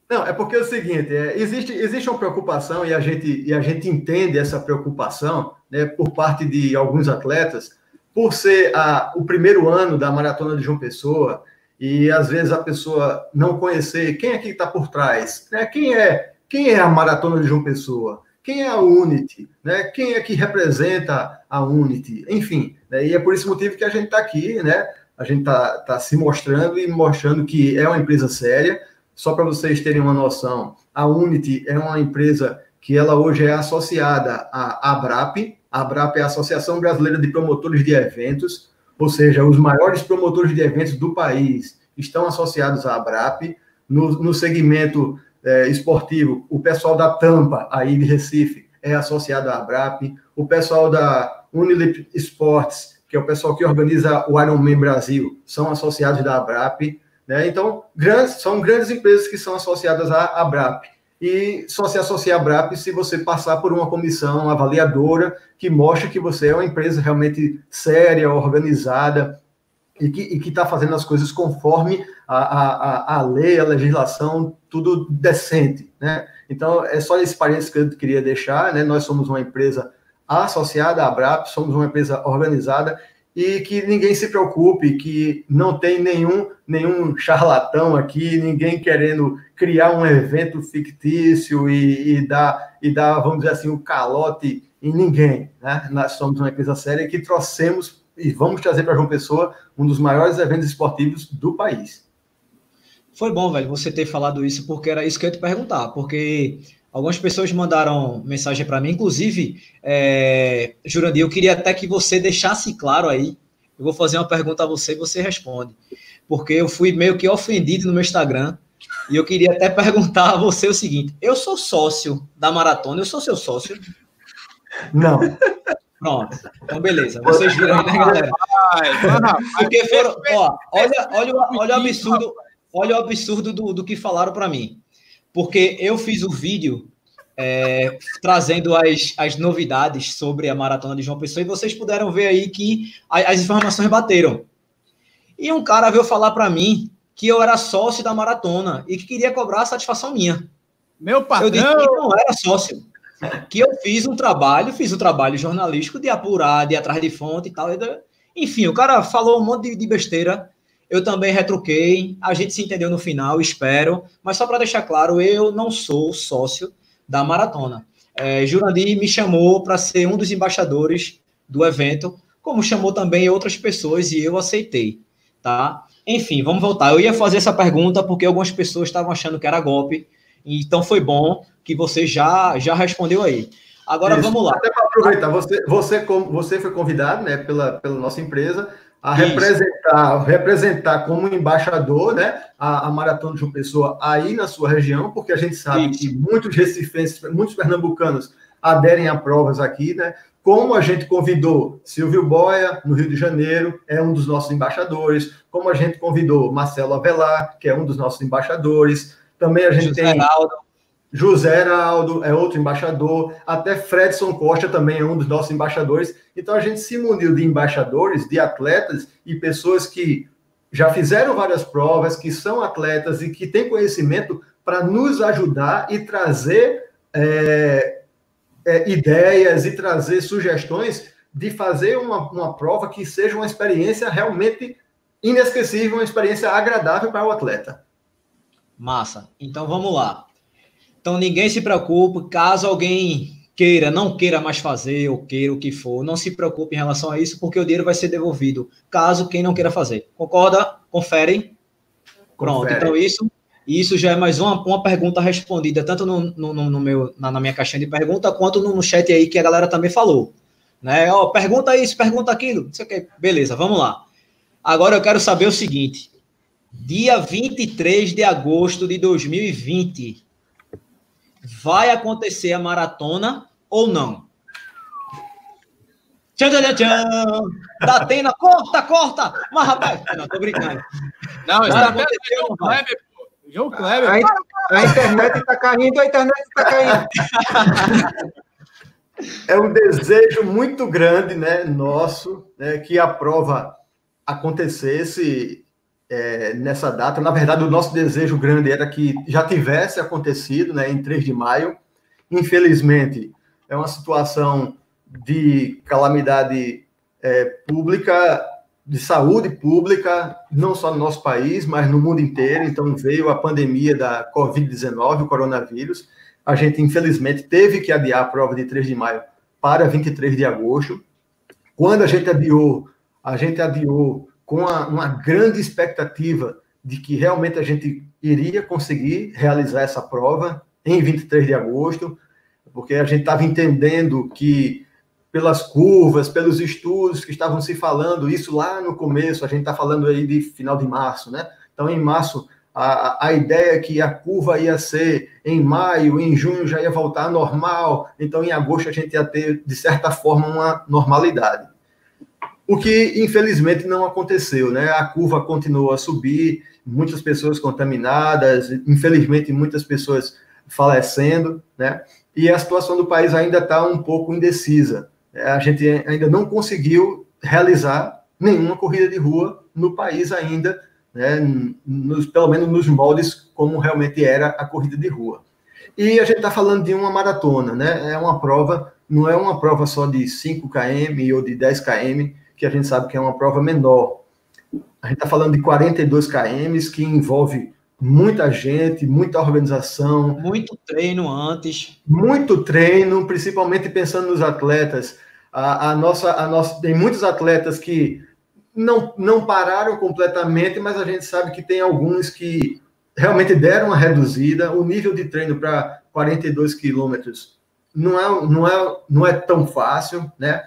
Não, é porque é o seguinte, é, existe, existe uma preocupação e a, gente, e a gente entende essa preocupação né, por parte de alguns atletas, por ser a, o primeiro ano da Maratona de João Pessoa, e às vezes a pessoa não conhecer quem é que está por trás, né? quem, é, quem é a Maratona de João Pessoa, quem é a Unity, né? quem é que representa a Unity, enfim, né? e é por esse motivo que a gente está aqui, né? a gente está tá se mostrando e mostrando que é uma empresa séria, só para vocês terem uma noção, a Unity é uma empresa que ela hoje é associada à ABRAP, a ABRAP é a Associação Brasileira de Promotores de Eventos, ou seja, os maiores promotores de eventos do país estão associados à ABRAP. No, no segmento é, esportivo, o pessoal da Tampa, aí de Recife, é associado à ABRAP. O pessoal da Unilip Sports, que é o pessoal que organiza o Ironman Brasil, são associados da ABRAP. Né? Então, grandes, são grandes empresas que são associadas à ABRAP e só se associa à BRAP se você passar por uma comissão avaliadora que mostre que você é uma empresa realmente séria, organizada e que está fazendo as coisas conforme a, a, a lei, a legislação, tudo decente. Né? Então, é só esse parênteses que eu queria deixar. Né? Nós somos uma empresa associada à BRAP, somos uma empresa organizada e que ninguém se preocupe, que não tem nenhum, nenhum charlatão aqui, ninguém querendo criar um evento fictício e, e, dar, e dar, vamos dizer assim, o um calote em ninguém. Né? Nós somos uma empresa séria que trouxemos e vamos trazer para João Pessoa um dos maiores eventos esportivos do país. Foi bom, velho, você ter falado isso, porque era isso que eu ia te perguntar, porque Algumas pessoas mandaram mensagem para mim, inclusive, é, Jurandir, eu queria até que você deixasse claro aí. Eu vou fazer uma pergunta a você e você responde. Porque eu fui meio que ofendido no meu Instagram e eu queria até perguntar a você o seguinte: eu sou sócio da maratona, eu sou seu sócio? Não. Pronto. Então, beleza. Vocês viram aí, né, galera? Porque foram. Ó, olha, olha, olha o absurdo, olha o absurdo do, do que falaram para mim porque eu fiz o vídeo é, trazendo as, as novidades sobre a maratona de João Pessoa e vocês puderam ver aí que as informações bateram. E um cara veio falar para mim que eu era sócio da maratona e que queria cobrar a satisfação minha. Meu patrão! Eu disse que não era sócio. Que eu fiz um trabalho, fiz um trabalho jornalístico de apurar, de ir atrás de fonte e tal. Enfim, o cara falou um monte de, de besteira eu também retruquei, a gente se entendeu no final, espero. Mas só para deixar claro, eu não sou sócio da maratona. É, Jurandir me chamou para ser um dos embaixadores do evento, como chamou também outras pessoas e eu aceitei, tá? Enfim, vamos voltar. Eu ia fazer essa pergunta porque algumas pessoas estavam achando que era golpe, então foi bom que você já já respondeu aí. Agora Isso. vamos lá. Até para aproveitar, você, você, você foi convidado né, pela, pela nossa empresa a representar, representar como embaixador né, a, a, Maratona de João Pessoa aí na sua região, porque a gente sabe Isso. que muitos recifenses, muitos pernambucanos aderem a provas aqui, né? Como a gente convidou Silvio Boia, no Rio de Janeiro, é um dos nossos embaixadores, como a gente convidou Marcelo Avelar, que é um dos nossos embaixadores, também a gente José tem... Aldo. José Heraldo é outro embaixador, até Fredson Costa também é um dos nossos embaixadores. Então a gente se muniu de embaixadores, de atletas e pessoas que já fizeram várias provas, que são atletas e que têm conhecimento para nos ajudar e trazer é, é, ideias e trazer sugestões de fazer uma, uma prova que seja uma experiência realmente inesquecível, uma experiência agradável para o atleta. Massa. Então vamos lá. Então ninguém se preocupe, caso alguém queira, não queira mais fazer, ou queira o que for, não se preocupe em relação a isso, porque o dinheiro vai ser devolvido, caso quem não queira fazer. Concorda? Conferem? Pronto, Confere. então isso isso já é mais uma, uma pergunta respondida, tanto no, no, no meu, na, na, minha caixinha de pergunta, quanto no, no, chat aí que a galera também falou. Né? Ó, pergunta isso, pergunta aquilo, não sei o que. Beleza, vamos lá. Agora eu quero saber o seguinte: dia 23 de agosto de 2020, vai acontecer a maratona ou não? Tchan, tchan, tchan. Da Atena, corta, corta! Mas, rapaz, não, tô brincando. Não, está? João Kleber, João Kleber. A, a internet está caindo, a internet está caindo. É um desejo muito grande, né, nosso, né, que a prova acontecesse é, nessa data. Na verdade, o nosso desejo grande era que já tivesse acontecido, né, em 3 de maio. Infelizmente, é uma situação de calamidade é, pública, de saúde pública, não só no nosso país, mas no mundo inteiro. Então, veio a pandemia da Covid-19, o coronavírus. A gente, infelizmente, teve que adiar a prova de 3 de maio para 23 de agosto. Quando a gente adiou, a gente adiou com uma, uma grande expectativa de que realmente a gente iria conseguir realizar essa prova em 23 de agosto, porque a gente estava entendendo que pelas curvas, pelos estudos que estavam se falando, isso lá no começo, a gente está falando aí de final de março, né? Então, em março, a, a ideia é que a curva ia ser em maio, em junho já ia voltar normal, então em agosto a gente ia ter, de certa forma, uma normalidade. O que, infelizmente, não aconteceu, né? A curva continuou a subir, muitas pessoas contaminadas, infelizmente, muitas pessoas falecendo, né? E a situação do país ainda está um pouco indecisa. É, a gente ainda não conseguiu realizar nenhuma corrida de rua no país ainda, né, nos, pelo menos nos moldes como realmente era a corrida de rua. E a gente está falando de uma maratona, né? É uma prova, não é uma prova só de 5 km ou de 10 km, que a gente sabe que é uma prova menor. A gente está falando de 42 km, que envolve muita gente, muita organização. Muito treino antes. Muito treino, principalmente pensando nos atletas. A, a, nossa, a nossa, tem muitos atletas que não, não pararam completamente, mas a gente sabe que tem alguns que realmente deram uma reduzida. O nível de treino para 42 quilômetros não é, não, é, não é tão fácil, né?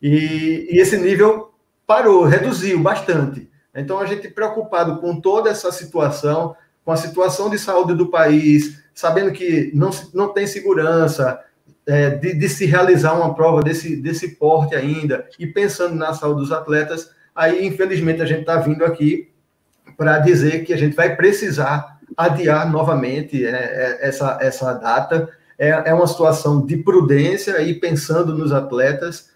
E, e esse nível parou, reduziu bastante. Então, a gente preocupado com toda essa situação, com a situação de saúde do país, sabendo que não, não tem segurança, é, de, de, se realizar uma prova desse, desse porte ainda e pensando na saúde dos atletas, aí infelizmente a gente está vindo aqui para dizer que a gente vai precisar adiar novamente é, é, essa, essa data. É, é uma situação de prudência e pensando nos atletas.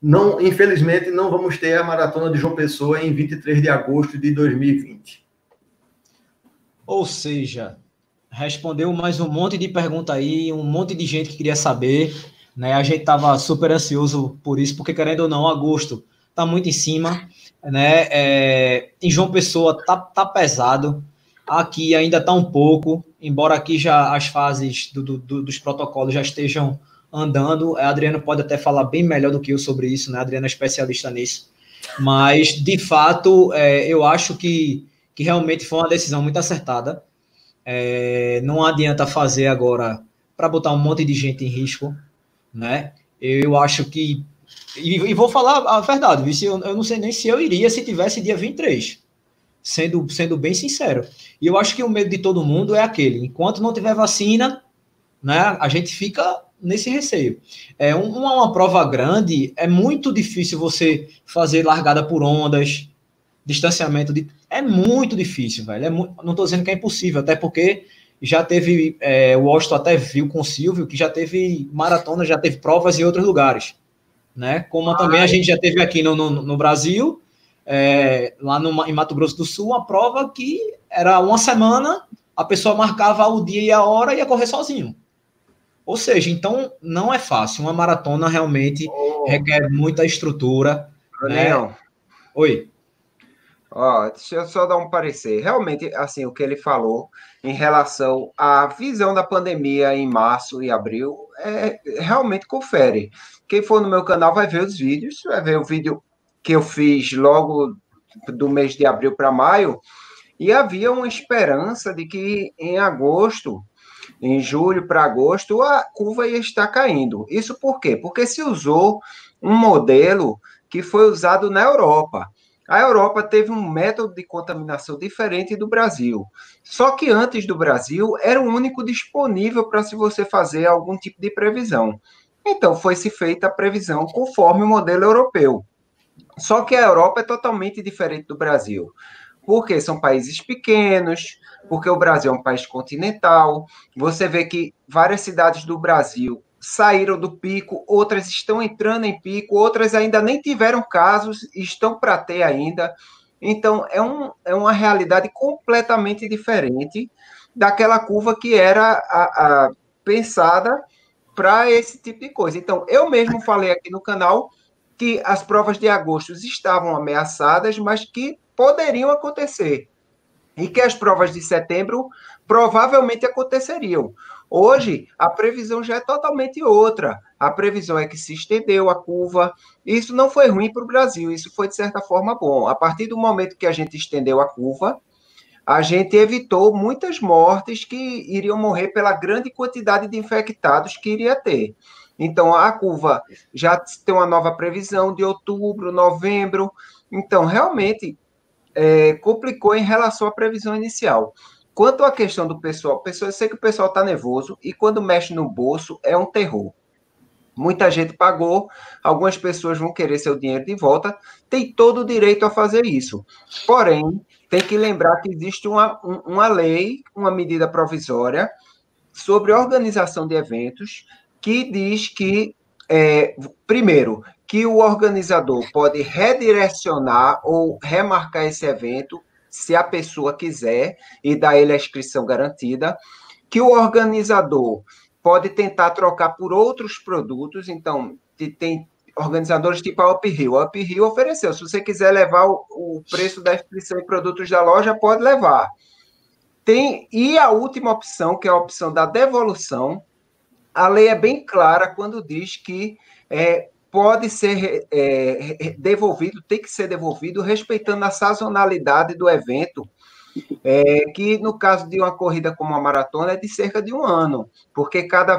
Não, infelizmente, não vamos ter a maratona de João Pessoa em 23 de agosto de 2020. Ou seja, respondeu mais um monte de pergunta aí, um monte de gente que queria saber, né? A gente estava super ansioso por isso, porque querendo ou não, agosto tá muito em cima, né? É, em João Pessoa tá, tá pesado, aqui ainda tá um pouco, embora aqui já as fases do, do, dos protocolos já estejam andando. A Adriana pode até falar bem melhor do que eu sobre isso, né? A Adriana é especialista nisso. Mas, de fato, é, eu acho que, que realmente foi uma decisão muito acertada. É, não adianta fazer agora para botar um monte de gente em risco, né? Eu acho que. E, e vou falar a verdade, eu, eu não sei nem se eu iria se tivesse dia 23, sendo, sendo bem sincero. E eu acho que o medo de todo mundo é aquele: enquanto não tiver vacina, né, a gente fica nesse receio. É uma, uma prova grande, é muito difícil você fazer largada por ondas, distanciamento de. É muito difícil, velho. É mu... Não estou dizendo que é impossível, até porque já teve. É, o Washington até viu com o Silvio que já teve maratona, já teve provas em outros lugares. Né? Como também a gente já teve aqui no, no, no Brasil, é, lá no, em Mato Grosso do Sul, uma prova que era uma semana, a pessoa marcava o dia e a hora e ia correr sozinho. Ou seja, então não é fácil. Uma maratona realmente oh. requer muita estrutura. Né? Oi. Ó, deixa eu só dar um parecer. Realmente, assim, o que ele falou em relação à visão da pandemia em março e abril, é, realmente confere. Quem for no meu canal vai ver os vídeos, vai ver o vídeo que eu fiz logo do mês de abril para maio, e havia uma esperança de que em agosto, em julho para agosto, a curva ia estar caindo. Isso por quê? Porque se usou um modelo que foi usado na Europa A Europa teve um método de contaminação diferente do Brasil. Só que antes do Brasil era o único disponível para se você fazer algum tipo de previsão. Então foi se feita a previsão conforme o modelo europeu. Só que a Europa é totalmente diferente do Brasil. Porque são países pequenos, porque o Brasil é um país continental. Você vê que várias cidades do Brasil saíram do pico, outras estão entrando em pico, outras ainda nem tiveram casos estão para ter ainda. Então, é, um, é uma realidade completamente diferente daquela curva que era a, a pensada para esse tipo de coisa. Então, eu mesmo falei aqui no canal que as provas de agosto estavam ameaçadas, mas que poderiam acontecer. E que as provas de setembro provavelmente aconteceriam. Hoje, a previsão já é totalmente outra. A previsão é que se estendeu a curva. Isso não foi ruim para o Brasil, isso foi, de certa forma, bom. A partir do momento que a gente estendeu a curva, a gente evitou muitas mortes que iriam morrer pela grande quantidade de infectados que iria ter. Então, a curva já tem uma nova previsão de outubro, novembro. Então, realmente, é, complicou em relação à previsão inicial. Quanto à questão do pessoal, pessoal eu sei que o pessoal está nervoso e quando mexe no bolso é um terror. Muita gente pagou, algumas pessoas vão querer seu dinheiro de volta, tem todo o direito a fazer isso. Porém, tem que lembrar que existe uma, uma lei, uma medida provisória sobre organização de eventos que diz que, é, primeiro, que o organizador pode redirecionar ou remarcar esse evento se a pessoa quiser, e dar ele a inscrição garantida, que o organizador pode tentar trocar por outros produtos, então tem organizadores tipo a Uphill. A Uphill ofereceu, se você quiser levar o, o preço da inscrição em produtos da loja, pode levar. Tem, e a última opção, que é a opção da devolução, a lei é bem clara quando diz que é, pode ser é, devolvido, tem que ser devolvido, respeitando a sazonalidade do evento, é, que no caso de uma corrida como a maratona é de cerca de um ano, porque cada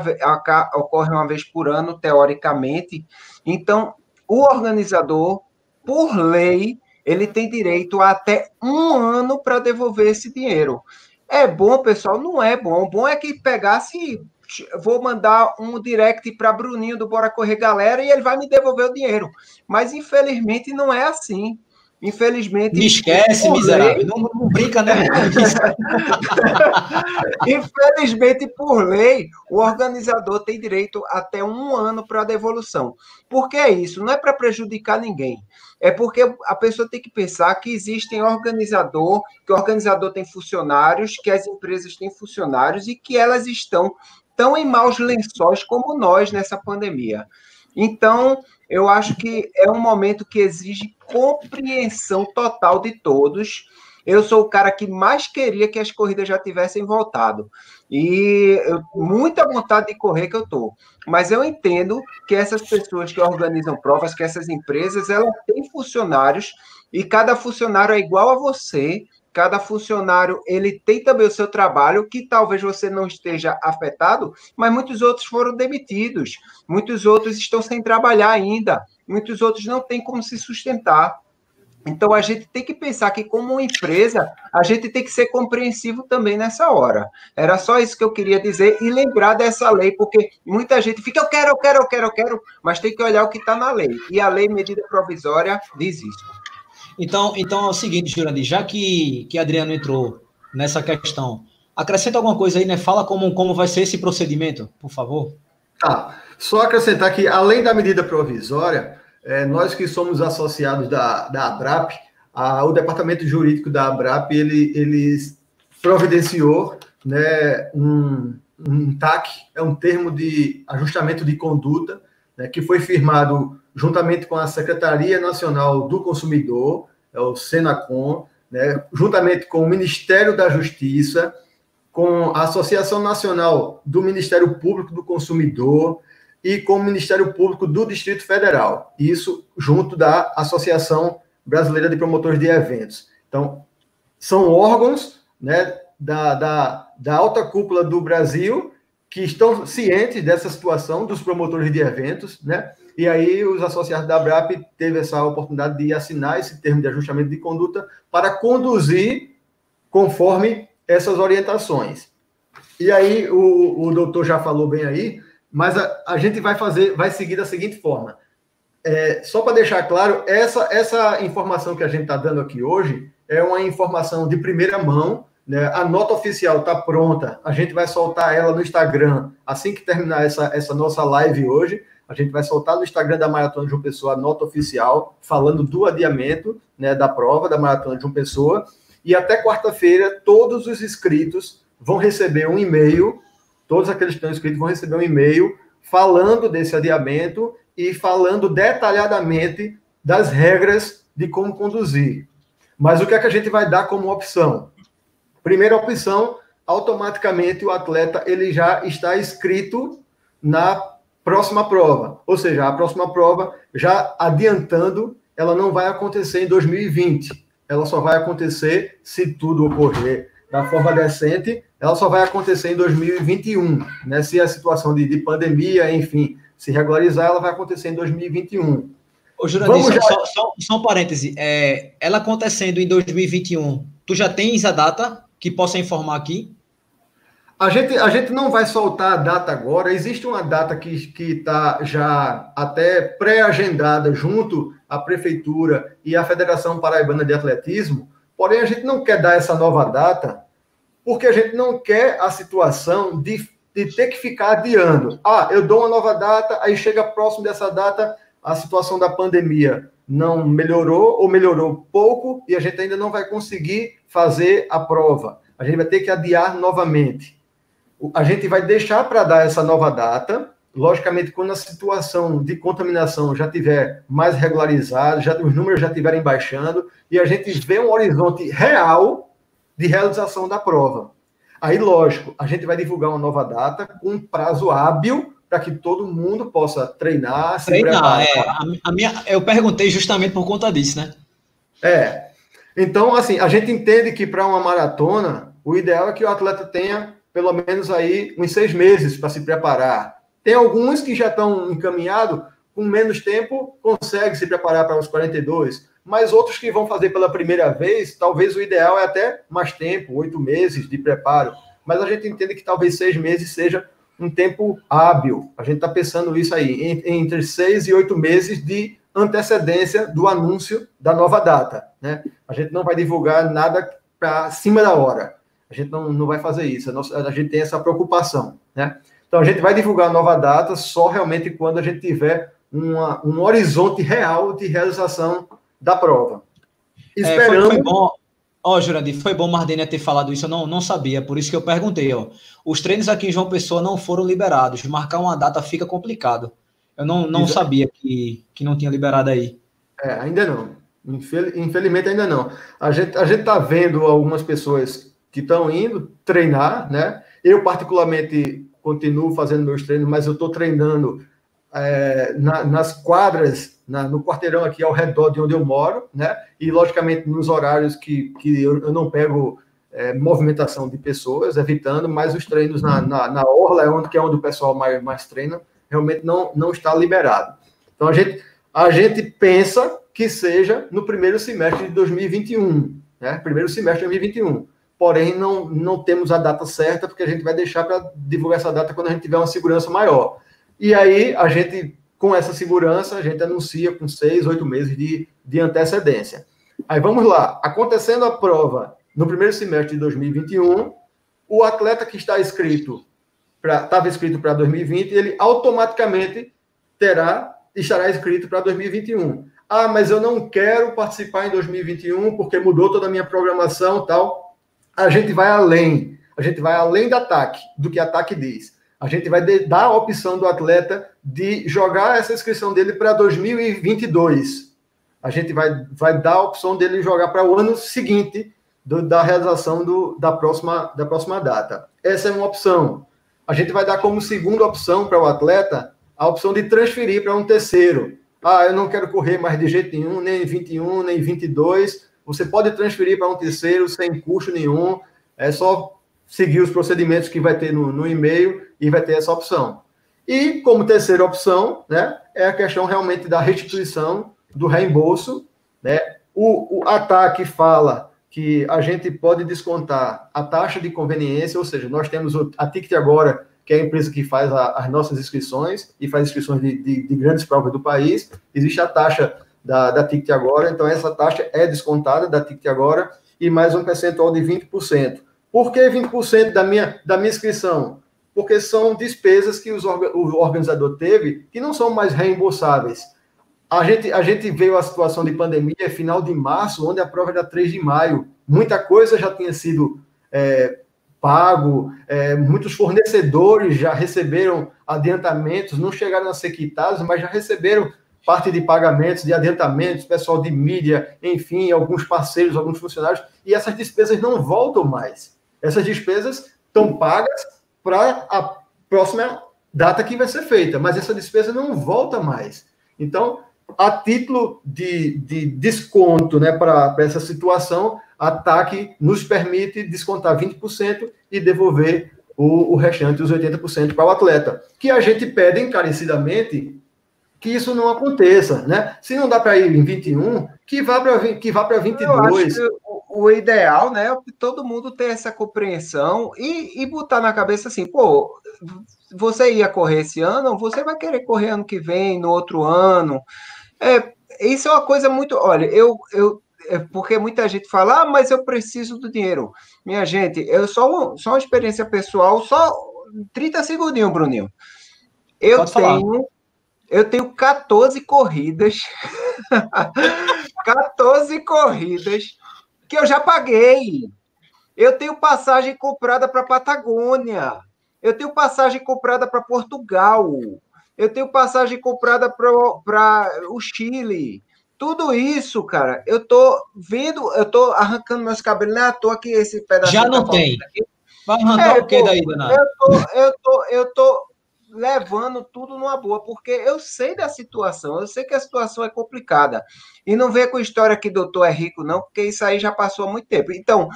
ocorre uma vez por ano, teoricamente. Então, o organizador, por lei, ele tem direito a até um ano para devolver esse dinheiro. É bom, pessoal? Não é bom. Bom é que pegasse vou mandar um direct para Bruninho do Bora Correr Galera e ele vai me devolver o dinheiro. Mas infelizmente não é assim. Infelizmente. Me esquece, miserável. Não, não, brinca, né? Infelizmente, por lei, o organizador tem direito até um ano para devolução. Por que é isso? Não é para prejudicar ninguém. É porque a pessoa tem que pensar que existem organizador, que o organizador tem funcionários, que as empresas têm funcionários e que elas estão tão em maus lençóis como nós nessa pandemia. Então, eu acho que é um momento que exige compreensão total de todos. Eu sou o cara que mais queria que as corridas já tivessem voltado. E eu, muita vontade de correr que eu tô. Mas eu entendo que essas pessoas que organizam provas, que essas empresas, elas têm funcionários e cada funcionário é igual a você, Cada funcionário ele tem também o seu trabalho, que talvez você não esteja afetado, mas muitos outros foram demitidos, muitos outros estão sem trabalhar ainda, muitos outros não têm como se sustentar. Então a gente tem que pensar que, como empresa, a gente tem que ser compreensivo também nessa hora. Era só isso que eu queria dizer e lembrar dessa lei, porque muita gente fica, eu quero, eu quero, eu quero, eu quero, mas tem que olhar o que está na lei. E a lei medida provisória diz isso. Então, então é o seguinte, Jurandir, já que, que Adriano entrou nessa questão, acrescenta alguma coisa aí, né? Fala como, como vai ser esse procedimento, por favor. Tá. Só acrescentar que, além da medida provisória, é, nós que somos associados da, da ABRAP, a, o departamento jurídico da ABRAP, ele, ele providenciou né, um, um TAC, é um termo de ajustamento de conduta, né, que foi firmado juntamente com a Secretaria Nacional do Consumidor, é o Senacom, né, juntamente com o Ministério da Justiça, com a Associação Nacional do Ministério Público do Consumidor e com o Ministério Público do Distrito Federal. Isso junto da Associação Brasileira de Promotores de Eventos. Então, são órgãos né, da, da, da alta cúpula do Brasil que estão cientes dessa situação dos promotores de eventos, né? E aí os associados da BRAP teve essa oportunidade de assinar esse termo de ajustamento de conduta para conduzir conforme essas orientações. E aí o, o doutor já falou bem aí, mas a, a gente vai fazer, vai seguir da seguinte forma. É, só para deixar claro, essa, essa informação que a gente está dando aqui hoje é uma informação de primeira mão. Né? A nota oficial está pronta. A gente vai soltar ela no Instagram assim que terminar essa, essa nossa live hoje. A gente vai soltar no Instagram da Maratona de João Pessoa a nota oficial falando do adiamento né, da prova da Maratona de João Pessoa. E até quarta-feira, todos os inscritos vão receber um e-mail, todos aqueles que estão inscritos vão receber um e-mail falando desse adiamento e falando detalhadamente das regras de como conduzir. Mas o que é que a gente vai dar como opção? Primeira opção, automaticamente o atleta ele já está inscrito na próxima prova. Ou seja, a próxima prova, já adiantando, ela não vai acontecer em 2020. Ela só vai acontecer se tudo ocorrer da forma decente, ela só vai acontecer em 2021, né? Se a situação de, de pandemia, enfim, se regularizar, ela vai acontecer em 2021. Ô, Jurandir, só, já... só, só, só, um parêntese. É, ela acontecendo em 2021, tu já tens a data que possa informar aqui? A gente, a gente não vai soltar a data agora. Existe uma data que está já até pré-agendada junto à Prefeitura e à Federação Paraibana de Atletismo. Porém, a gente não quer dar essa nova data porque a gente não quer a situação de de ter que ficar adiando. Ah, eu dou uma nova data, aí chega próximo dessa data, a situação da pandemia não melhorou ou melhorou pouco e a gente ainda não vai conseguir fazer a prova. A gente vai ter que adiar novamente. A gente vai deixar para dar essa nova data, logicamente, quando a situação de contaminação já tiver mais regularizada, já os números já estiverem baixando e a gente vê um horizonte real de realização da prova. Aí, lógico, a gente vai divulgar uma nova data com um prazo hábil para que todo mundo possa treinar, treinar, é. A, a, minha, eu perguntei justamente por conta disso, né? É. Então, assim, a gente entende que para uma maratona, o ideal é que o atleta tenha pelo menos aí uns seis meses para se preparar. Tem alguns que já estão encaminhados, com menos tempo, consegue se preparar para os 42 mas outros que vão fazer pela primeira vez, talvez o ideal é até mais tempo, oito meses de preparo. Mas a gente entende que talvez seis meses seja um tempo hábil. A gente está pensando isso aí, entre seis e oito meses de antecedência do anúncio da nova data. Né? A gente não vai divulgar nada para cima da hora. A gente não, não vai fazer isso. A, nossa, a gente tem essa preocupação. Né? Então, a gente vai divulgar a nova data só realmente quando a gente tiver uma, um horizonte real de realização da prova. Esperando... É, foi, foi bom. Ó, oh, Jurandir, foi bom Mardênia ter falado isso, eu não, não sabia, por isso que eu perguntei, ó. Os treinos aqui em João Pessoa não foram liberados, marcar uma data fica complicado. Eu não, não sabia que, que não tinha liberado aí. É, ainda não. Infelizmente ainda não. A gente a gente tá vendo algumas pessoas que estão indo treinar, né? Eu particularmente continuo fazendo meus treinos, mas eu estou treinando é, na, nas quadras, na, no quarteirão aqui ao redor de onde eu moro, né? E, logicamente, nos horários que, que eu, eu não pego é, movimentação de pessoas, evitando, mas os treinos na, na, na orla, é onde, que é onde o pessoal mais, mais treina, realmente não, não está liberado. Então, a gente, a gente pensa que seja no primeiro semestre de 2021, né? Primeiro semestre de 2021. Porém, não, não temos a data certa, porque a gente vai deixar para divulgar essa data quando a gente tiver uma segurança maior. E aí a gente, com essa segurança, a gente anuncia com seis, oito meses de, de antecedência. Aí vamos lá. Acontecendo a prova no primeiro semestre de 2021, o atleta que está inscrito estava inscrito para 2020, ele automaticamente terá estará inscrito para 2021. Ah, mas eu não quero participar em 2021 porque mudou toda a minha programação, tal. A gente vai além. A gente vai além do ataque, do que ataque diz a gente vai dar a opção do atleta de jogar essa inscrição dele para 2022. A gente vai, vai dar a opção dele jogar para o ano seguinte do, da realização do, da, próxima, da próxima data. Essa é uma opção. A gente vai dar como segunda opção para o atleta a opção de transferir para um terceiro. Ah, eu não quero correr mais de jeito nenhum, nem 21, nem 22. Você pode transferir para um terceiro sem custo nenhum. É só seguir os procedimentos que vai ter no, no e-mail e vai ter essa opção. E como terceira opção, né, é a questão realmente da restituição do reembolso, né? O, o ataque fala que a gente pode descontar a taxa de conveniência, ou seja, nós temos a Ticket agora, que é a empresa que faz a, as nossas inscrições e faz inscrições de, de, de, grandes provas do país. Existe a taxa da, da Ticket agora, então essa taxa é descontada da Ticket agora e mais um percentual de 20%. Por que 20% da minha, da minha inscrição? Porque são despesas que os, o organizador teve que não são mais reembolsáveis. A gente, a gente veio a situação de pandemia final de março, onde a prova era 3 de maio. Muita coisa já tinha sido é, pago, é, muitos fornecedores já receberam adiantamentos, não chegaram a ser quitados, mas já receberam parte de pagamentos, de adiantamentos, pessoal de mídia, enfim, alguns parceiros, alguns funcionários, e essas despesas não voltam mais. Essas despesas estão pagas para a próxima data que vai ser feita, mas essa despesa não volta mais. Então, a título de, de desconto né, para essa situação, a TAC nos permite descontar 20% e devolver o, o restante, os 80% para o atleta. Que a gente pede encarecidamente que isso não aconteça, né? Se não dá para ir em 21, que vá para que vá para 22. O, o ideal, né, é que todo mundo ter essa compreensão e, e botar na cabeça assim, pô, você ia correr esse ano, você vai querer correr ano que vem, no outro ano. É, isso é uma coisa muito. Olha, eu, eu é porque muita gente fala, ah, mas eu preciso do dinheiro. Minha gente, eu só, só uma experiência pessoal, só 30 segundinhos, Bruninho. Eu Pode tenho. Falar. Eu tenho 14 corridas. 14 corridas que eu já paguei. Eu tenho passagem comprada para Patagônia. Eu tenho passagem comprada para Portugal. Eu tenho passagem comprada para o Chile. Tudo isso, cara, eu tô vendo, eu tô arrancando meus cabelos, não é à toa que esse pedaço. Já não tem. Aqui. Vai arrancar é, o que daí, Danado? Eu tô, eu, tô, eu tô levando tudo numa boa, porque eu sei da situação, eu sei que a situação é complicada. E não vem com história que doutor é rico, não, porque isso aí já passou há muito tempo. Então,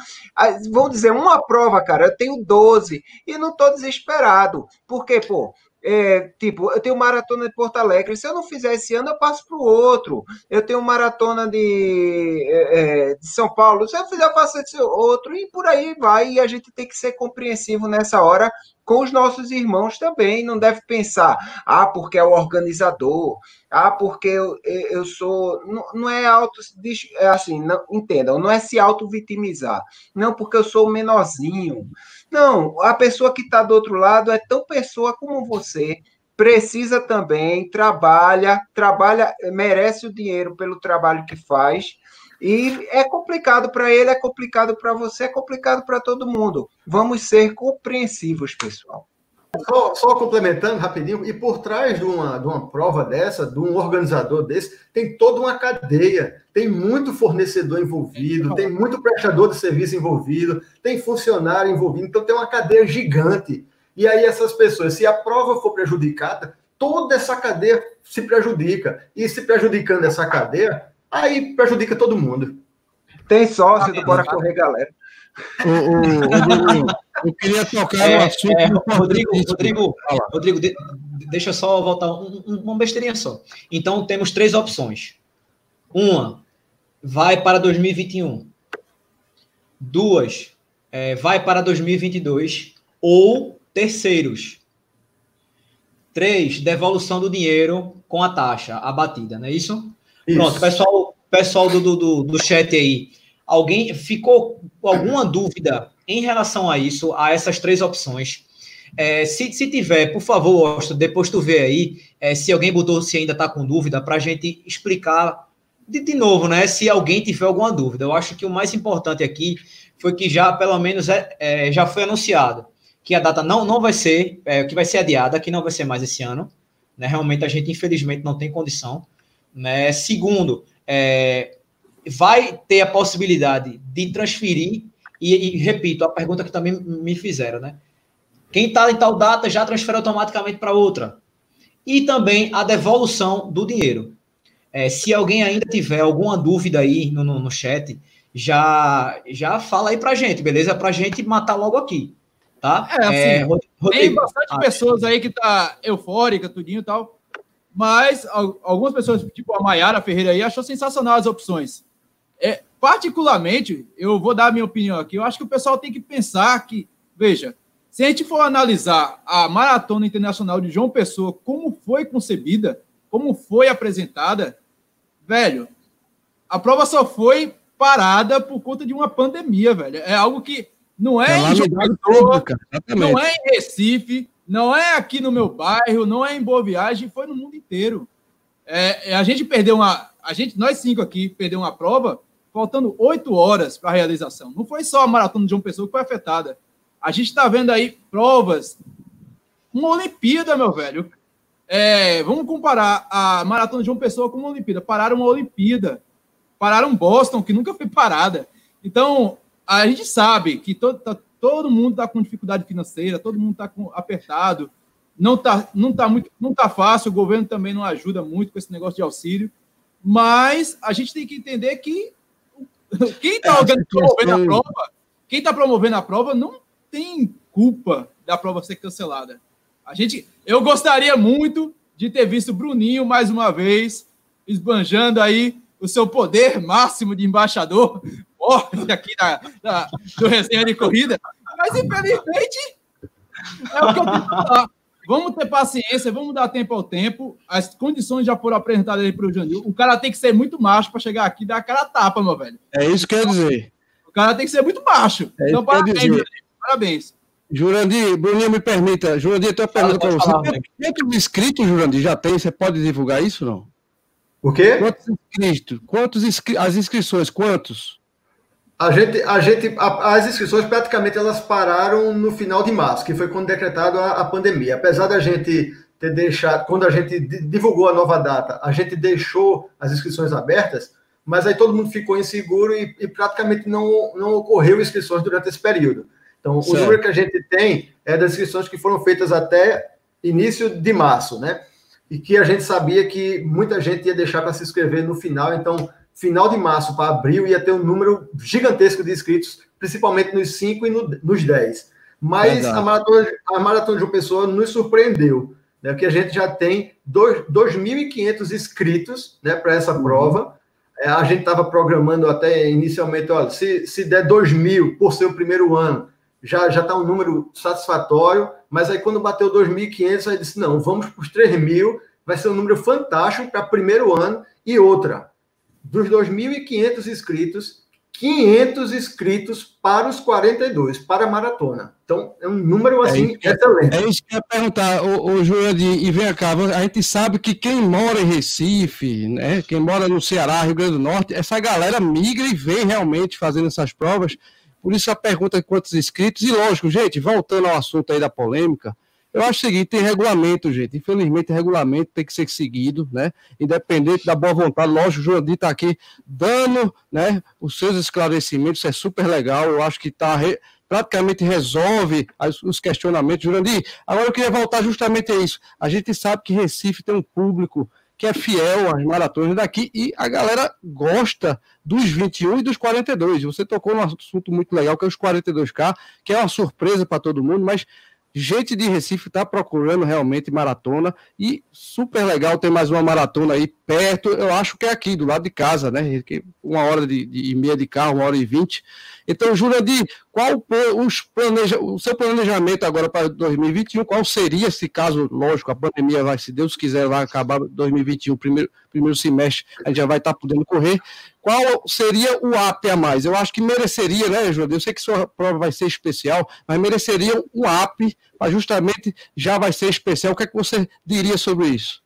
vamos dizer, uma prova, cara, eu tenho 12 e não tô desesperado. Porque, pô, é, tipo, eu tenho maratona de Porto Alegre. Se eu não fizer esse ano, eu passo para o outro. Eu tenho maratona de, é, é, de São Paulo. Se eu fizer, eu faço esse outro. E por aí vai. E a gente tem que ser compreensivo nessa hora com os nossos irmãos também. Não deve pensar, ah, porque é o organizador, ah, porque eu, eu sou. Não, não é auto. É assim, não, entendam, não é se auto-vitimizar. Não, porque eu sou o menorzinho. Não, a pessoa que está do outro lado é tão pessoa como você, precisa também, trabalha, trabalha, merece o dinheiro pelo trabalho que faz. E é complicado para ele, é complicado para você, é complicado para todo mundo. Vamos ser compreensivos, pessoal. Só, só, complementando rapidinho, e por trás de uma, de uma prova dessa, de um organizador desse, tem toda uma cadeia, tem muito fornecedor envolvido, tem muito prestador de serviço envolvido, tem funcionário envolvido, então tem uma cadeia gigante. E aí essas pessoas, se a prova for prejudicada, toda essa cadeia se prejudica. E se prejudicando essa cadeia, aí prejudica todo mundo. Tem sócio do Bora Correr, galera. O, eu queria tocar é, no assunto. É, Rodrigo, Rodrigo, Rodrigo de, deixa eu só voltar um, um, uma besteirinha só. Então, temos três opções. Uma, vai para 2021. Duas, é, vai para 2022. Ou terceiros. Três, devolução do dinheiro com a taxa abatida, não é isso? isso. Pronto, pessoal, pessoal do, do, do chat aí. Alguém ficou alguma dúvida em relação a isso, a essas três opções? É, se, se tiver, por favor, Austin, depois tu vê aí, é, se alguém botou, se ainda está com dúvida, para a gente explicar de, de novo, né? Se alguém tiver alguma dúvida. Eu acho que o mais importante aqui foi que já, pelo menos, é, é já foi anunciado que a data não, não vai ser, é, que vai ser adiada, que não vai ser mais esse ano. Né? Realmente a gente, infelizmente, não tem condição. Né? Segundo, é, vai ter a possibilidade de transferir, e, e, repito, a pergunta que também me fizeram, né? Quem está em tal data já transfere automaticamente para outra. E também a devolução do dinheiro. É, se alguém ainda tiver alguma dúvida aí no, no, no chat, já, já fala aí para gente, beleza? Para gente matar logo aqui. tá? É, assim, é, Rodrigo, tem bastante ah, pessoas aí que tá eufórica, tudinho e tal, mas algumas pessoas, tipo a Maiara Ferreira aí, achou sensacional as opções. É, particularmente, eu vou dar a minha opinião aqui, eu acho que o pessoal tem que pensar que, veja, se a gente for analisar a Maratona Internacional de João Pessoa, como foi concebida, como foi apresentada, velho, a prova só foi parada por conta de uma pandemia, velho. É algo que não é, é em João Pessoa, não é em Recife, não é aqui no meu bairro, não é em Boa Viagem, foi no mundo inteiro. É, é a gente perdeu uma. A gente, nós cinco aqui, perdeu uma prova faltando oito horas para a realização. Não foi só a maratona de João Pessoa que foi afetada. A gente está vendo aí provas. Uma Olimpíada, meu velho. É, vamos comparar a maratona de João Pessoa com uma Olimpíada. Pararam uma Olimpíada. Pararam Boston, que nunca foi parada. Então, a gente sabe que todo, tá, todo mundo está com dificuldade financeira, todo mundo está apertado, não está não tá muito, não tá fácil, o governo também não ajuda muito com esse negócio de auxílio, mas a gente tem que entender que quem está é, promovendo a prova, quem está promovendo a prova não tem culpa da prova ser cancelada. A gente, eu gostaria muito de ter visto Bruninho mais uma vez esbanjando aí o seu poder máximo de embaixador forte aqui da, da, do resenha de corrida, mas infelizmente é o que eu tenho que falar. Vamos ter paciência, vamos dar tempo ao tempo. As condições já foram apresentadas aí para o Janil. O cara tem que ser muito macho para chegar aqui e dar aquela tapa, meu velho. É isso que eu ia dizer. O cara tem que ser muito macho. É então, parabéns, Jurandir. Parabéns. Jurandir, Bruninho, me permita. Jurandir, eu tenho uma pergunta para você. Quantos inscritos, Jurandir, já tem? Você pode divulgar isso não? O quê? Quantos inscritos? Quantos inscri... As inscrições, quantos? A gente, a gente, a, as inscrições praticamente elas pararam no final de março, que foi quando decretado a, a, pandemia. Apesar da gente ter deixado, quando a gente divulgou a nova data, a gente deixou as inscrições abertas, mas aí todo mundo ficou inseguro e, e praticamente não, não ocorreu inscrições durante esse período. Então, certo. o número que a gente tem é das inscrições que foram feitas até início de março, né? E que a gente sabia que muita gente ia deixar para se inscrever no final, então final de março para abril ia ter um número gigantesco de inscritos, principalmente nos 5 e no, nos 10. Mas a maratona, a maratona de uma pessoa nos surpreendeu, né? Porque a gente já tem 2.500 inscritos né, para essa uhum. prova. É, a gente estava programando até inicialmente, olha, se, se der 2.000 por ser o primeiro ano, já já está um número satisfatório. Mas aí quando bateu 2.500, aí disse, não, vamos para os 3.000, vai ser um número fantástico para primeiro ano. E outra, dos 2.500 inscritos, 500 inscritos para os 42, para a maratona. Então, é um número, é assim, é, excelente. É isso que eu ia perguntar, o, o Joel, e vem cá, a gente sabe que quem mora em Recife, né, quem mora no Ceará, Rio Grande do Norte, essa galera migra e vem realmente fazendo essas provas. Por isso a pergunta de quantos inscritos. E lógico, gente, voltando ao assunto aí da polêmica, eu acho o seguinte, tem regulamento, gente. Infelizmente, regulamento tem que ser seguido, né? Independente da boa vontade. Lógico, o Jurandir está aqui dando né, os seus esclarecimentos, isso é super legal. Eu acho que tá re... praticamente resolve os questionamentos. Jurandir, agora eu queria voltar justamente a isso. A gente sabe que Recife tem um público que é fiel às maratonas daqui e a galera gosta dos 21 e dos 42. Você tocou num assunto muito legal, que é os 42K, que é uma surpresa para todo mundo, mas gente de Recife está procurando realmente maratona e super legal ter mais uma maratona aí perto. Eu acho que é aqui, do lado de casa, né? Uma hora de, de meia de carro, uma hora e vinte. Então, Jurandir, qual os planeja, o seu planejamento agora para 2021? Qual seria, se caso, lógico, a pandemia vai, se Deus quiser, vai acabar 2021, primeiro, primeiro semestre, a gente já vai estar podendo correr. Qual seria o AP a mais? Eu acho que mereceria, né, Jurandir? Eu sei que sua prova vai ser especial, mas mereceria um AP, justamente já vai ser especial. O que é que você diria sobre isso?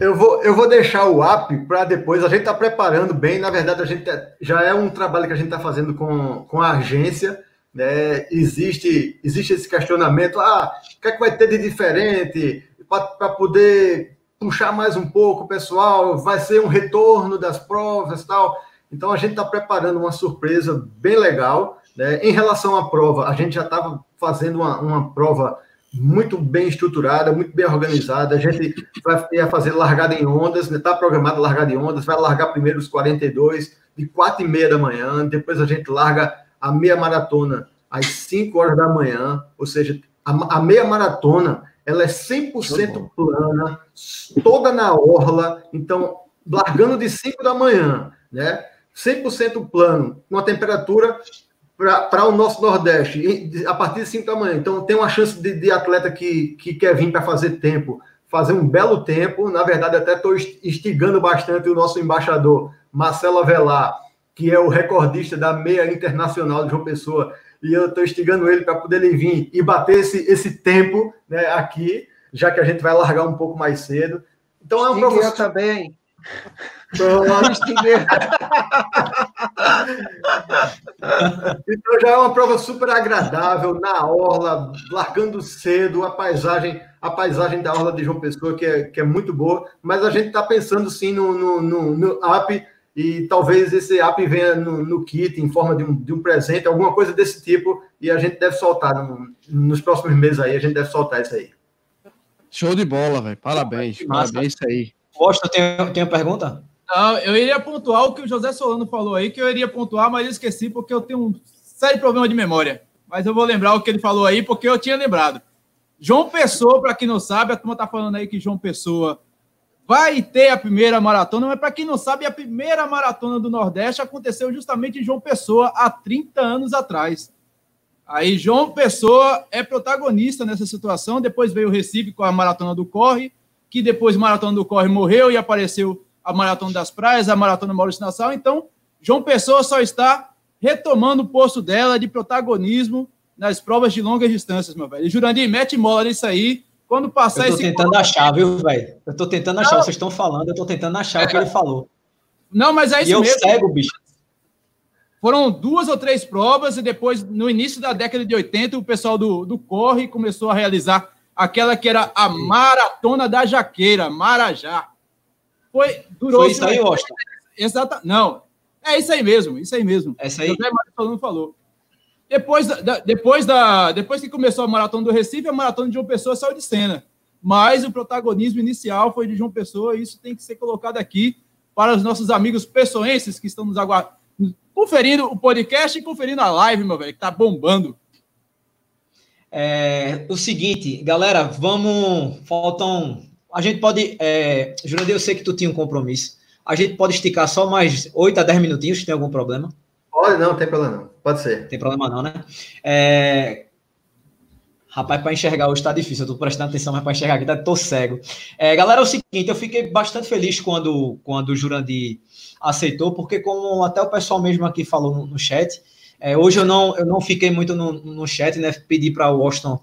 Eu vou, eu vou deixar o app para depois. A gente está preparando bem. Na verdade, a gente tá, já é um trabalho que a gente está fazendo com, com a agência. Né? Existe, existe esse questionamento: ah, o que é que vai ter de diferente para poder puxar mais um pouco o pessoal? Vai ser um retorno das provas tal. Então, a gente está preparando uma surpresa bem legal. Né? Em relação à prova, a gente já estava fazendo uma, uma prova muito bem estruturada, muito bem organizada. A gente vai fazer largada em ondas, está né? Tá programada largada em ondas, vai largar primeiro os 42, de 4 e meia da manhã, depois a gente larga a meia maratona às 5 horas da manhã, ou seja, a, a meia maratona, ela é 100% plana, toda na orla, então, largando de 5 da manhã, né? 100% plano, uma temperatura para o nosso Nordeste, a partir de 5 da manhã. Então, tem uma chance de, de atleta que, que quer vir para fazer tempo, fazer um belo tempo. Na verdade, até estou instigando bastante o nosso embaixador, Marcelo Avelar, que é o recordista da meia internacional de João Pessoa, e eu estou instigando ele para poder ele vir e bater esse, esse tempo né, aqui, já que a gente vai largar um pouco mais cedo. Então é um professor... Eu também. Então já é uma prova super agradável na orla, largando cedo, a paisagem, a paisagem da orla de João Pessoa que é, que é muito boa, mas a gente está pensando sim no, no, no, no app e talvez esse app venha no, no kit em forma de um, de um, presente, alguma coisa desse tipo, e a gente deve soltar no, nos próximos meses aí, a gente deve soltar isso aí. Show de bola, velho. Parabéns. Parabéns isso aí. Posta, tem, tem uma pergunta? Não, eu iria pontuar o que o José Solano falou aí, que eu iria pontuar, mas eu esqueci porque eu tenho um sério problema de memória. Mas eu vou lembrar o que ele falou aí, porque eu tinha lembrado. João Pessoa, para quem não sabe, a turma tá falando aí que João Pessoa vai ter a primeira maratona, mas para quem não sabe, a primeira maratona do Nordeste aconteceu justamente em João Pessoa há 30 anos atrás. Aí João Pessoa é protagonista nessa situação, depois veio o Recife com a maratona do Corre, que depois maratona do Corre morreu e apareceu a Maratona das Praias, a Maratona Maurício Nassau. Então, João Pessoa só está retomando o posto dela de protagonismo nas provas de longas distâncias, meu velho. E Jurandir, mete mola nisso aí. Quando passar esse. Eu tô tentando achar, viu, velho? Eu tô tentando achar. Não. Vocês estão falando, eu tô tentando achar é. o que ele falou. Não, mas é isso e eu mesmo. cego, bicho. Foram duas ou três provas e depois, no início da década de 80, o pessoal do, do Corre começou a realizar aquela que era a Maratona da Jaqueira, Marajá. Foi, durou. Foi isso aí, Austin? Exata, não. É isso aí mesmo, isso aí mesmo. É isso aí. O falou. Depois, da, depois, da, depois que começou a maratona do Recife, a maratona de João Pessoa saiu de cena. Mas o protagonismo inicial foi de João Pessoa, e isso tem que ser colocado aqui para os nossos amigos pessoenses que estão nos aguardando, conferindo o podcast e conferindo a live, meu velho, que tá bombando. É, o seguinte, galera, vamos. Faltam a gente pode. É, Jurandir, eu sei que tu tinha um compromisso. A gente pode esticar só mais 8 a 10 minutinhos, se tem algum problema? Pode, não, tem problema não. Pode ser. Tem problema não, né? É... Rapaz, para enxergar hoje está difícil. Eu tô prestando atenção, mas para enxergar aqui tá, tô cego. É, galera, é o seguinte, eu fiquei bastante feliz quando, quando o Jurandir aceitou, porque como até o pessoal mesmo aqui falou no, no chat, é, hoje eu não, eu não fiquei muito no, no chat, né? Pedi para o Washington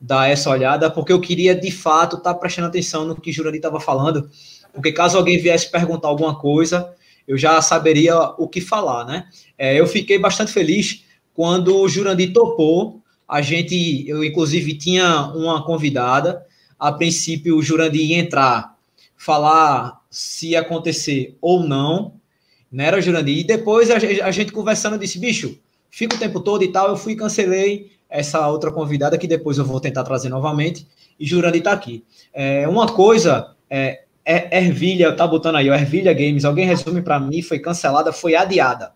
dar essa olhada, porque eu queria de fato estar tá prestando atenção no que Jurandir estava falando, porque caso alguém viesse perguntar alguma coisa, eu já saberia o que falar, né? É, eu fiquei bastante feliz quando o Jurandir topou. A gente, eu inclusive tinha uma convidada. A princípio, o Jurandir ia entrar, falar se acontecer ou não, né? Era o Jurandir. E depois a, gente conversando disse, bicho, fica o tempo todo e tal. Eu fui cancelei essa outra convidada que depois eu vou tentar trazer novamente. E Jurandir está aqui. É, uma coisa, é, é, Ervilha, tá botando aí, Ervilha Games, alguém resume para mim, foi cancelada, foi adiada.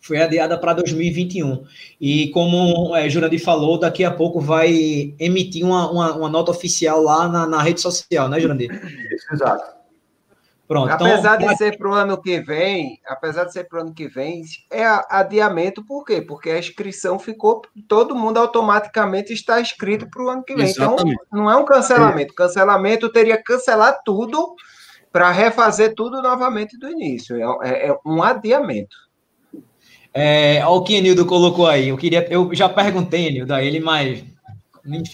Foi adiada para 2021. E como é, Jurandir falou, daqui a pouco vai emitir uma, uma, uma nota oficial lá na, na, rede social, né, Jurandir? Exato. Pronto, apesar então, de ser para o ano que vem, apesar de ser para o ano que vem, é adiamento por quê? Porque a inscrição ficou, todo mundo automaticamente está inscrito para o ano que vem. Então, Exatamente. Então, não é um cancelamento. Cancelamento teria que cancelar tudo para refazer tudo novamente do início. É, é, é um adiamento. É, olha o que Enildo colocou aí. Eu queria, eu já perguntei, Enildo, a ele, mas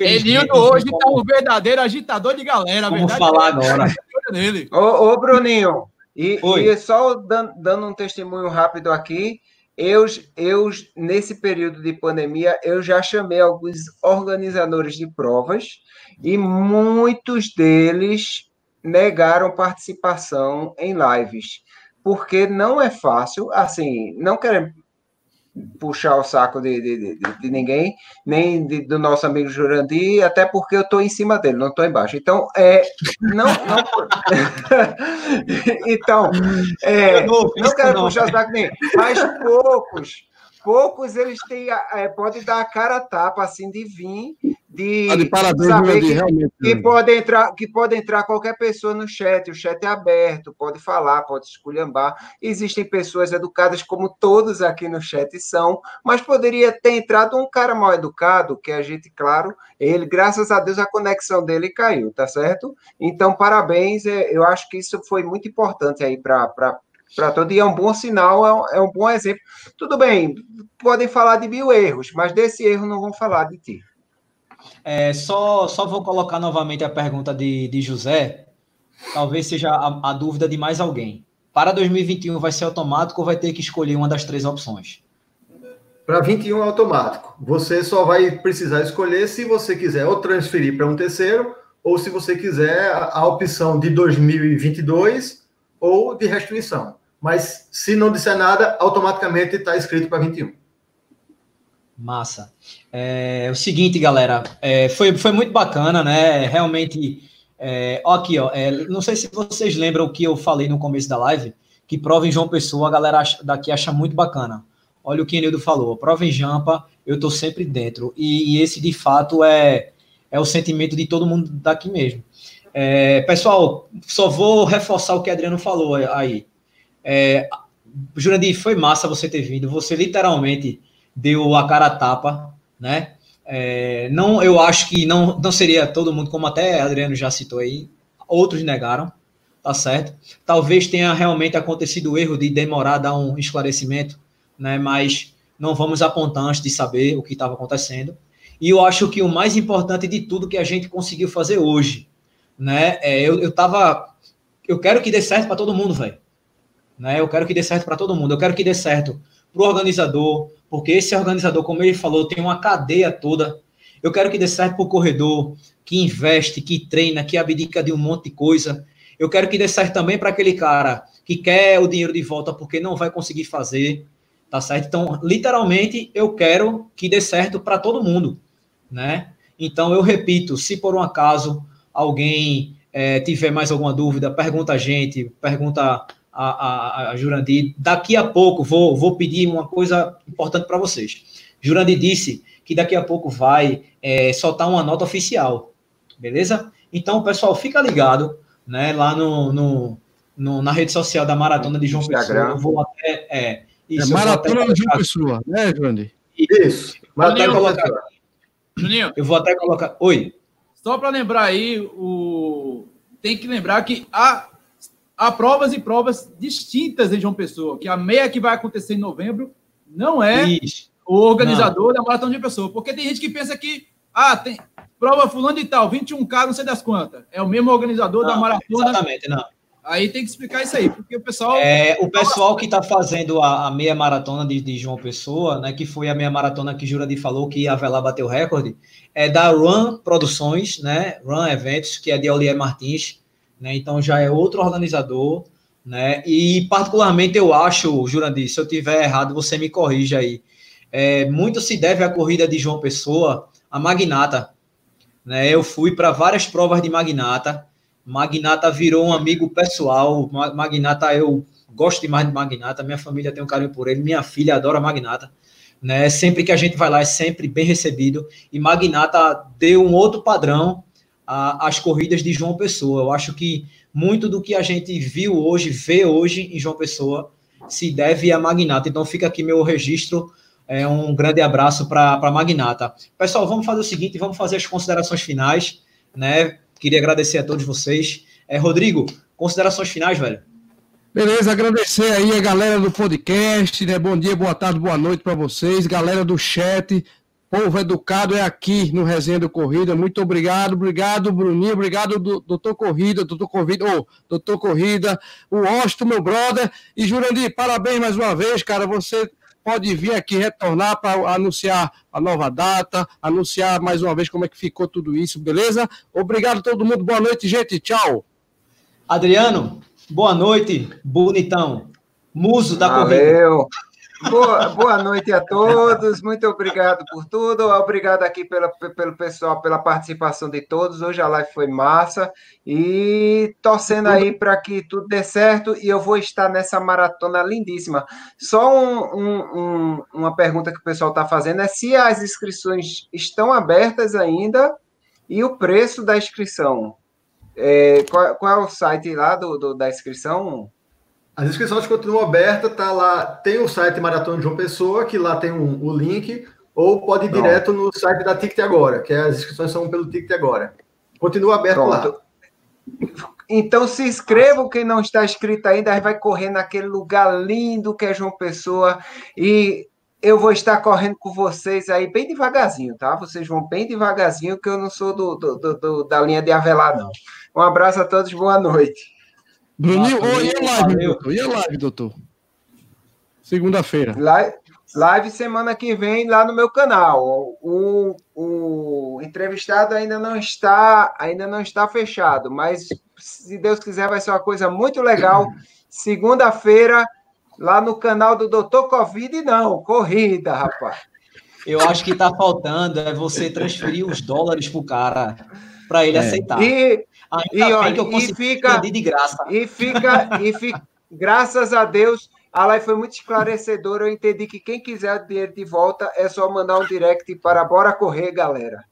Enildo hoje está um verdadeiro agitador de galera. Vamos falar agora. Nele. Ô, ô Bruninho, e, e só dando, dando um testemunho rápido aqui, eu, eu, nesse período de pandemia, eu já chamei alguns organizadores de provas e muitos deles negaram participação em lives, porque não é fácil, assim, não querem puxar o saco de, de, de, de ninguém, nem do nosso amigo Jurandir, até porque eu estou em cima dele, não estou embaixo. Então, é, não, não... então, é, não, não quero não. puxar o saco nem, mas poucos, poucos eles têm, é, podem dar a cara a tapa assim de vir, de, Ah, de parabéns, saber que, realmente. que pode entrar, que pode entrar qualquer pessoa no chat, o chat é aberto, pode falar, pode esculhambar. Existem pessoas educadas como todos aqui no chat são, mas poderia ter entrado um cara mal educado, que a gente, claro, ele, graças a Deus, a conexão dele caiu, tá certo? Então, parabéns, é, eu acho que isso foi muito importante aí para para todo e é um bom sinal, é um, é um bom exemplo. Tudo bem, podem falar de mil erros, mas desse erro não vão falar de ti. É, só, só vou colocar novamente a pergunta de, de José. Talvez seja a, a dúvida de mais alguém. Para 2021 vai ser automático ou vai ter que escolher uma das três opções? Para 21 é automático. Você só vai precisar escolher se você quiser ou transferir para um terceiro, ou se você quiser a, opção de 2022 ou de restituição. Mas se não disser nada, automaticamente está escrito para 21. Massa. É, o seguinte, galera, é, foi, foi muito bacana, né? Realmente, é, aqui, ó, é, não sei se vocês lembram o que eu falei no começo da live, que prova em João Pessoa, a galera daqui acha muito bacana. Olha o que o Nildo falou, prova em Jampa, eu tô sempre dentro. E, e esse, de fato, é, é o sentimento de todo mundo daqui mesmo. É, pessoal, só vou reforçar o que Adriano falou aí. É, Jurandir, foi massa você ter vindo. Você literalmente deu a cara a tapa, né? É, não, eu acho que não, não seria todo mundo, como até Adriano já citou aí, outros negaram, tá certo? Talvez tenha realmente acontecido o erro de demorar a dar um esclarecimento, né? Mas não vamos apontar antes de saber o que estava acontecendo. E eu acho que o mais importante de tudo que a gente conseguiu fazer hoje, né? É, eu, eu tava. Eu quero que dê certo para todo mundo, velho. Né? Eu quero que dê certo para todo mundo. Eu quero que dê certo para o organizador, porque esse organizador, como ele falou, tem uma cadeia toda. Eu quero que dê certo para o corredor, que investe, que treina, que abdica de um monte de coisa. Eu quero que dê certo também para aquele cara que quer o dinheiro de volta porque não vai conseguir fazer, tá certo? Então, literalmente, eu quero que dê certo para todo mundo, né? Então, eu repito, se por um acaso alguém eh, tiver mais alguma dúvida, pergunta a gente, pergunta a, a, a Jurandir. Daqui a pouco vou, vou pedir uma coisa importante para vocês. Jurandir disse que daqui a pouco vai é, soltar uma nota oficial, beleza? Então, pessoal, fica ligado, né? Lá no, no, no- na rede social da Maratona de João Instagram. Pessoa. Eu vou até. É, É isso, vou maratona até de João Pessoa, né, Jurandir? Isso. Até tá colocar-. Juninho, Eu vou até colocar. Oi. só para lembrar aí, o... tem que lembrar que há, há provas e provas distintas em João Pessoa, que a meia que vai acontecer em novembro não é Isso. o organizador da Maratona de Pessoa. Porque tem gente que pensa que, ah, tem prova fulano e tal, 21K, não sei das quantas. É o mesmo organizador da Não, maratona. Exatamente, não. Aí tem que explicar isso aí, porque o pessoal. É, o pessoal que está fazendo a, a meia maratona de, de João Pessoa, né, que foi a meia maratona que Jurandir falou que ia lá bater o recorde, é da Run Produções, né, Run Eventos, que é de Olier Martins, né, então já é outro organizador, né, e particularmente eu acho, Jurandir, se eu tiver errado, você me corrija aí, é, muito se deve à corrida de João Pessoa, a Magnata, né, eu fui para várias provas de Magnata, Magnata virou um amigo pessoal. Ma- Magnata, eu gosto demais de Magnata. Minha família tem um carinho por ele. Minha filha adora Magnata. Né? Sempre que a gente vai lá é sempre bem recebido. E Magnata deu um outro padrão a- às corridas de João Pessoa. Eu acho que muito do que a gente viu hoje, vê hoje em João Pessoa, se deve a Magnata. Então fica aqui meu registro. É um grande abraço para Magnata. Pessoal, vamos fazer o seguinte: vamos fazer as considerações finais, né? Queria agradecer a todos vocês. É, Rodrigo, considerações finais, velho. Beleza, agradecer aí a galera do podcast, né? Bom dia, boa tarde, boa noite para vocês, galera do chat. Povo educado é aqui no Resenha do Corrida. Muito obrigado, obrigado, Bruninho, obrigado, do- doutor Corrida, doutor Corrida, ô, doutor Corrida, o Osto, meu brother. E Jurandir, parabéns mais uma vez, cara. Você pode vir aqui retornar para anunciar a nova data, anunciar mais uma vez como é que ficou tudo isso, beleza? Obrigado a todo mundo, boa noite, gente. Tchau. Adriano, boa noite, bonitão. Muso da corrida. Boa, boa noite a todos, muito obrigado por tudo, obrigado aqui pela, pelo pessoal, pela participação de todos. Hoje a live foi massa e torcendo aí para que tudo dê certo e eu vou estar nessa maratona lindíssima. Só um, um, um, uma pergunta que o pessoal está fazendo é se as inscrições estão abertas ainda e o preço da inscrição. É, qual, qual, é o site lá do, do da inscrição? As inscrições continuam abertas, tá lá. Tem o site Maratona de João Pessoa, que lá tem um, o link, ou pode ir Pronto. direto no site da Ticket Agora, que as inscrições são pelo Ticket Agora. Continua aberto Pronto. lá. Então se inscrevam, quem não está inscrito ainda, vai correr naquele lugar lindo que é João Pessoa e eu vou estar correndo com vocês aí bem devagarzinho, tá? Vocês vão bem devagarzinho, que eu não sou do, do, do, do da linha de Avelar, não. Um abraço a todos, boa noite. Bruninho, oh, e a live, doutor? E a live, doutor? Segunda-feira. Live, live semana que vem lá no meu canal. O, o entrevistado ainda não está, ainda não está fechado, mas se Deus quiser vai ser uma coisa muito legal. Segunda-feira lá no canal do Doutor Covid, não, corrida, rapaz. Eu acho que está faltando é você transferir os dólares pro cara para ele é. aceitar. E Ainda e, olha, e fica de graça. E fica, e fica, graças a Deus, a live foi muito esclarecedora. Eu entendi que quem quiser o dinheiro de volta é só mandar um direct para Bora Correr, galera.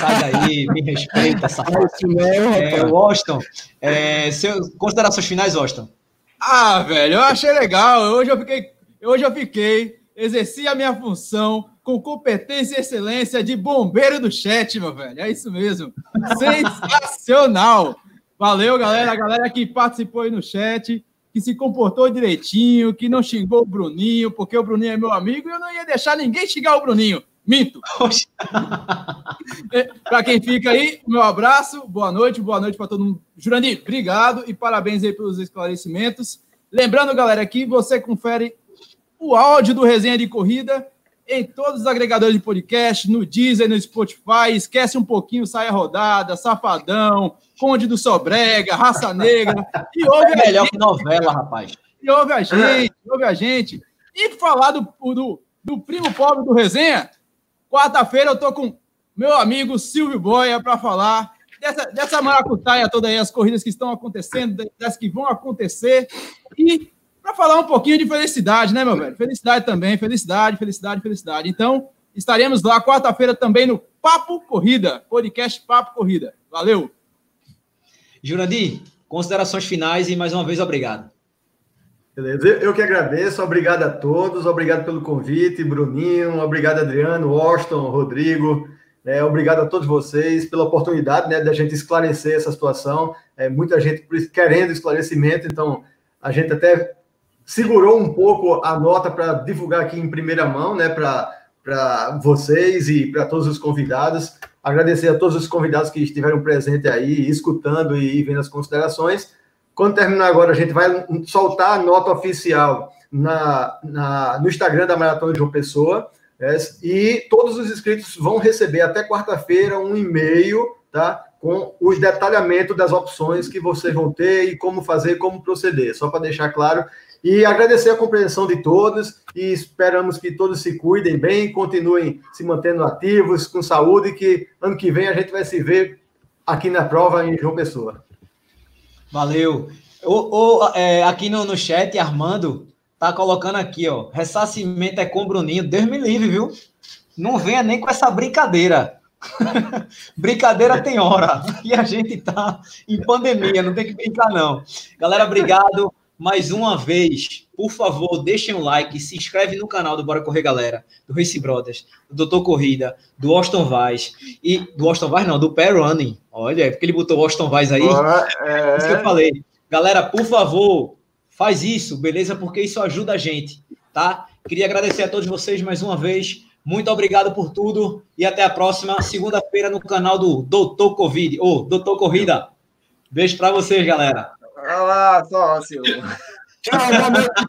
Sai daí, me respeita, safado. É, é, Washington, é, seu, considerações finais, Washington. Ah, velho, eu achei legal. Hoje eu fiquei, hoje eu fiquei, exerci a minha função com competência e excelência de bombeiro do chat, meu velho. É isso mesmo. Sensacional. Valeu, galera. A galera que participou aí no chat, que se comportou direitinho, que não xingou o Bruninho, porque o Bruninho é meu amigo e eu não ia deixar ninguém xingar o Bruninho. Minto. É, para quem fica aí, meu abraço, boa noite, boa noite para todo mundo. Jurandir, obrigado e parabéns aí pelos esclarecimentos. Lembrando, galera, que você confere o áudio do Resenha de Corrida em todos os agregadores de podcast, no Deezer, no Spotify. Esquece um pouquinho Saia Rodada, Safadão, Conde do Sobrega, Raça Negra. E ouve é melhor gente. que novela, rapaz. E ouve a gente, ouve a gente. E falar do, do, do primo pobre do Resenha, quarta-feira eu tô com meu amigo Silvio Boia para falar dessa, dessa maracutaia toda aí, as corridas que estão acontecendo, das que vão acontecer. E para falar um pouquinho de felicidade, né, meu velho? Felicidade também, felicidade, felicidade, felicidade. Então, estaremos lá quarta-feira também no Papo Corrida, podcast Papo Corrida. Valeu! Jurandir, considerações finais e mais uma vez obrigado. Beleza, eu que agradeço, obrigado a todos, obrigado pelo convite, Bruninho, obrigado Adriano, Washington, Rodrigo, é, obrigado a todos vocês pela oportunidade né, da gente esclarecer essa situação. É, muita gente querendo esclarecimento, então a gente até segurou um pouco a nota para divulgar aqui em primeira mão, né, para vocês e para todos os convidados. Agradecer a todos os convidados que estiveram presentes aí, escutando e vendo as considerações. Quando terminar agora, a gente vai soltar a nota oficial na, na no Instagram da Maratona de João Pessoa. Né, e todos os inscritos vão receber até quarta-feira um e-mail, tá? com os detalhamentos das opções que vocês vão ter e como fazer, como proceder, só para deixar claro. E agradecer a compreensão de todos e esperamos que todos se cuidem bem, continuem se mantendo ativos, com saúde, e que ano que vem a gente vai se ver aqui na prova em João Pessoa. Valeu. O, o é, aqui no, no chat, Armando tá colocando aqui, ó. Ressarcimento é com Bruninho. Deus me livre, viu? Não venha nem com essa brincadeira. brincadeira tem hora. E a gente tá em pandemia, não tem que brincar, não. Galera, obrigado mais uma vez, por favor, deixem um like, se inscreve no canal do Bora Correr Galera, do Race Brothers, do Doutor Corrida, do Austin Vaz e do Austin Vaz não, do Pair Running. Olha, é porque ele botou o Austin Vaz aí. Ah, é... Isso que eu falei. Galera, por favor, faz isso, beleza? Porque isso ajuda a gente, tá? Queria agradecer a todos vocês mais uma vez. Muito obrigado por tudo e até a próxima segunda-feira no canal do Doutor Covid ou Doutor Corrida. Beijo para vocês, galera. Olá, sócio. Tchau, boa noite,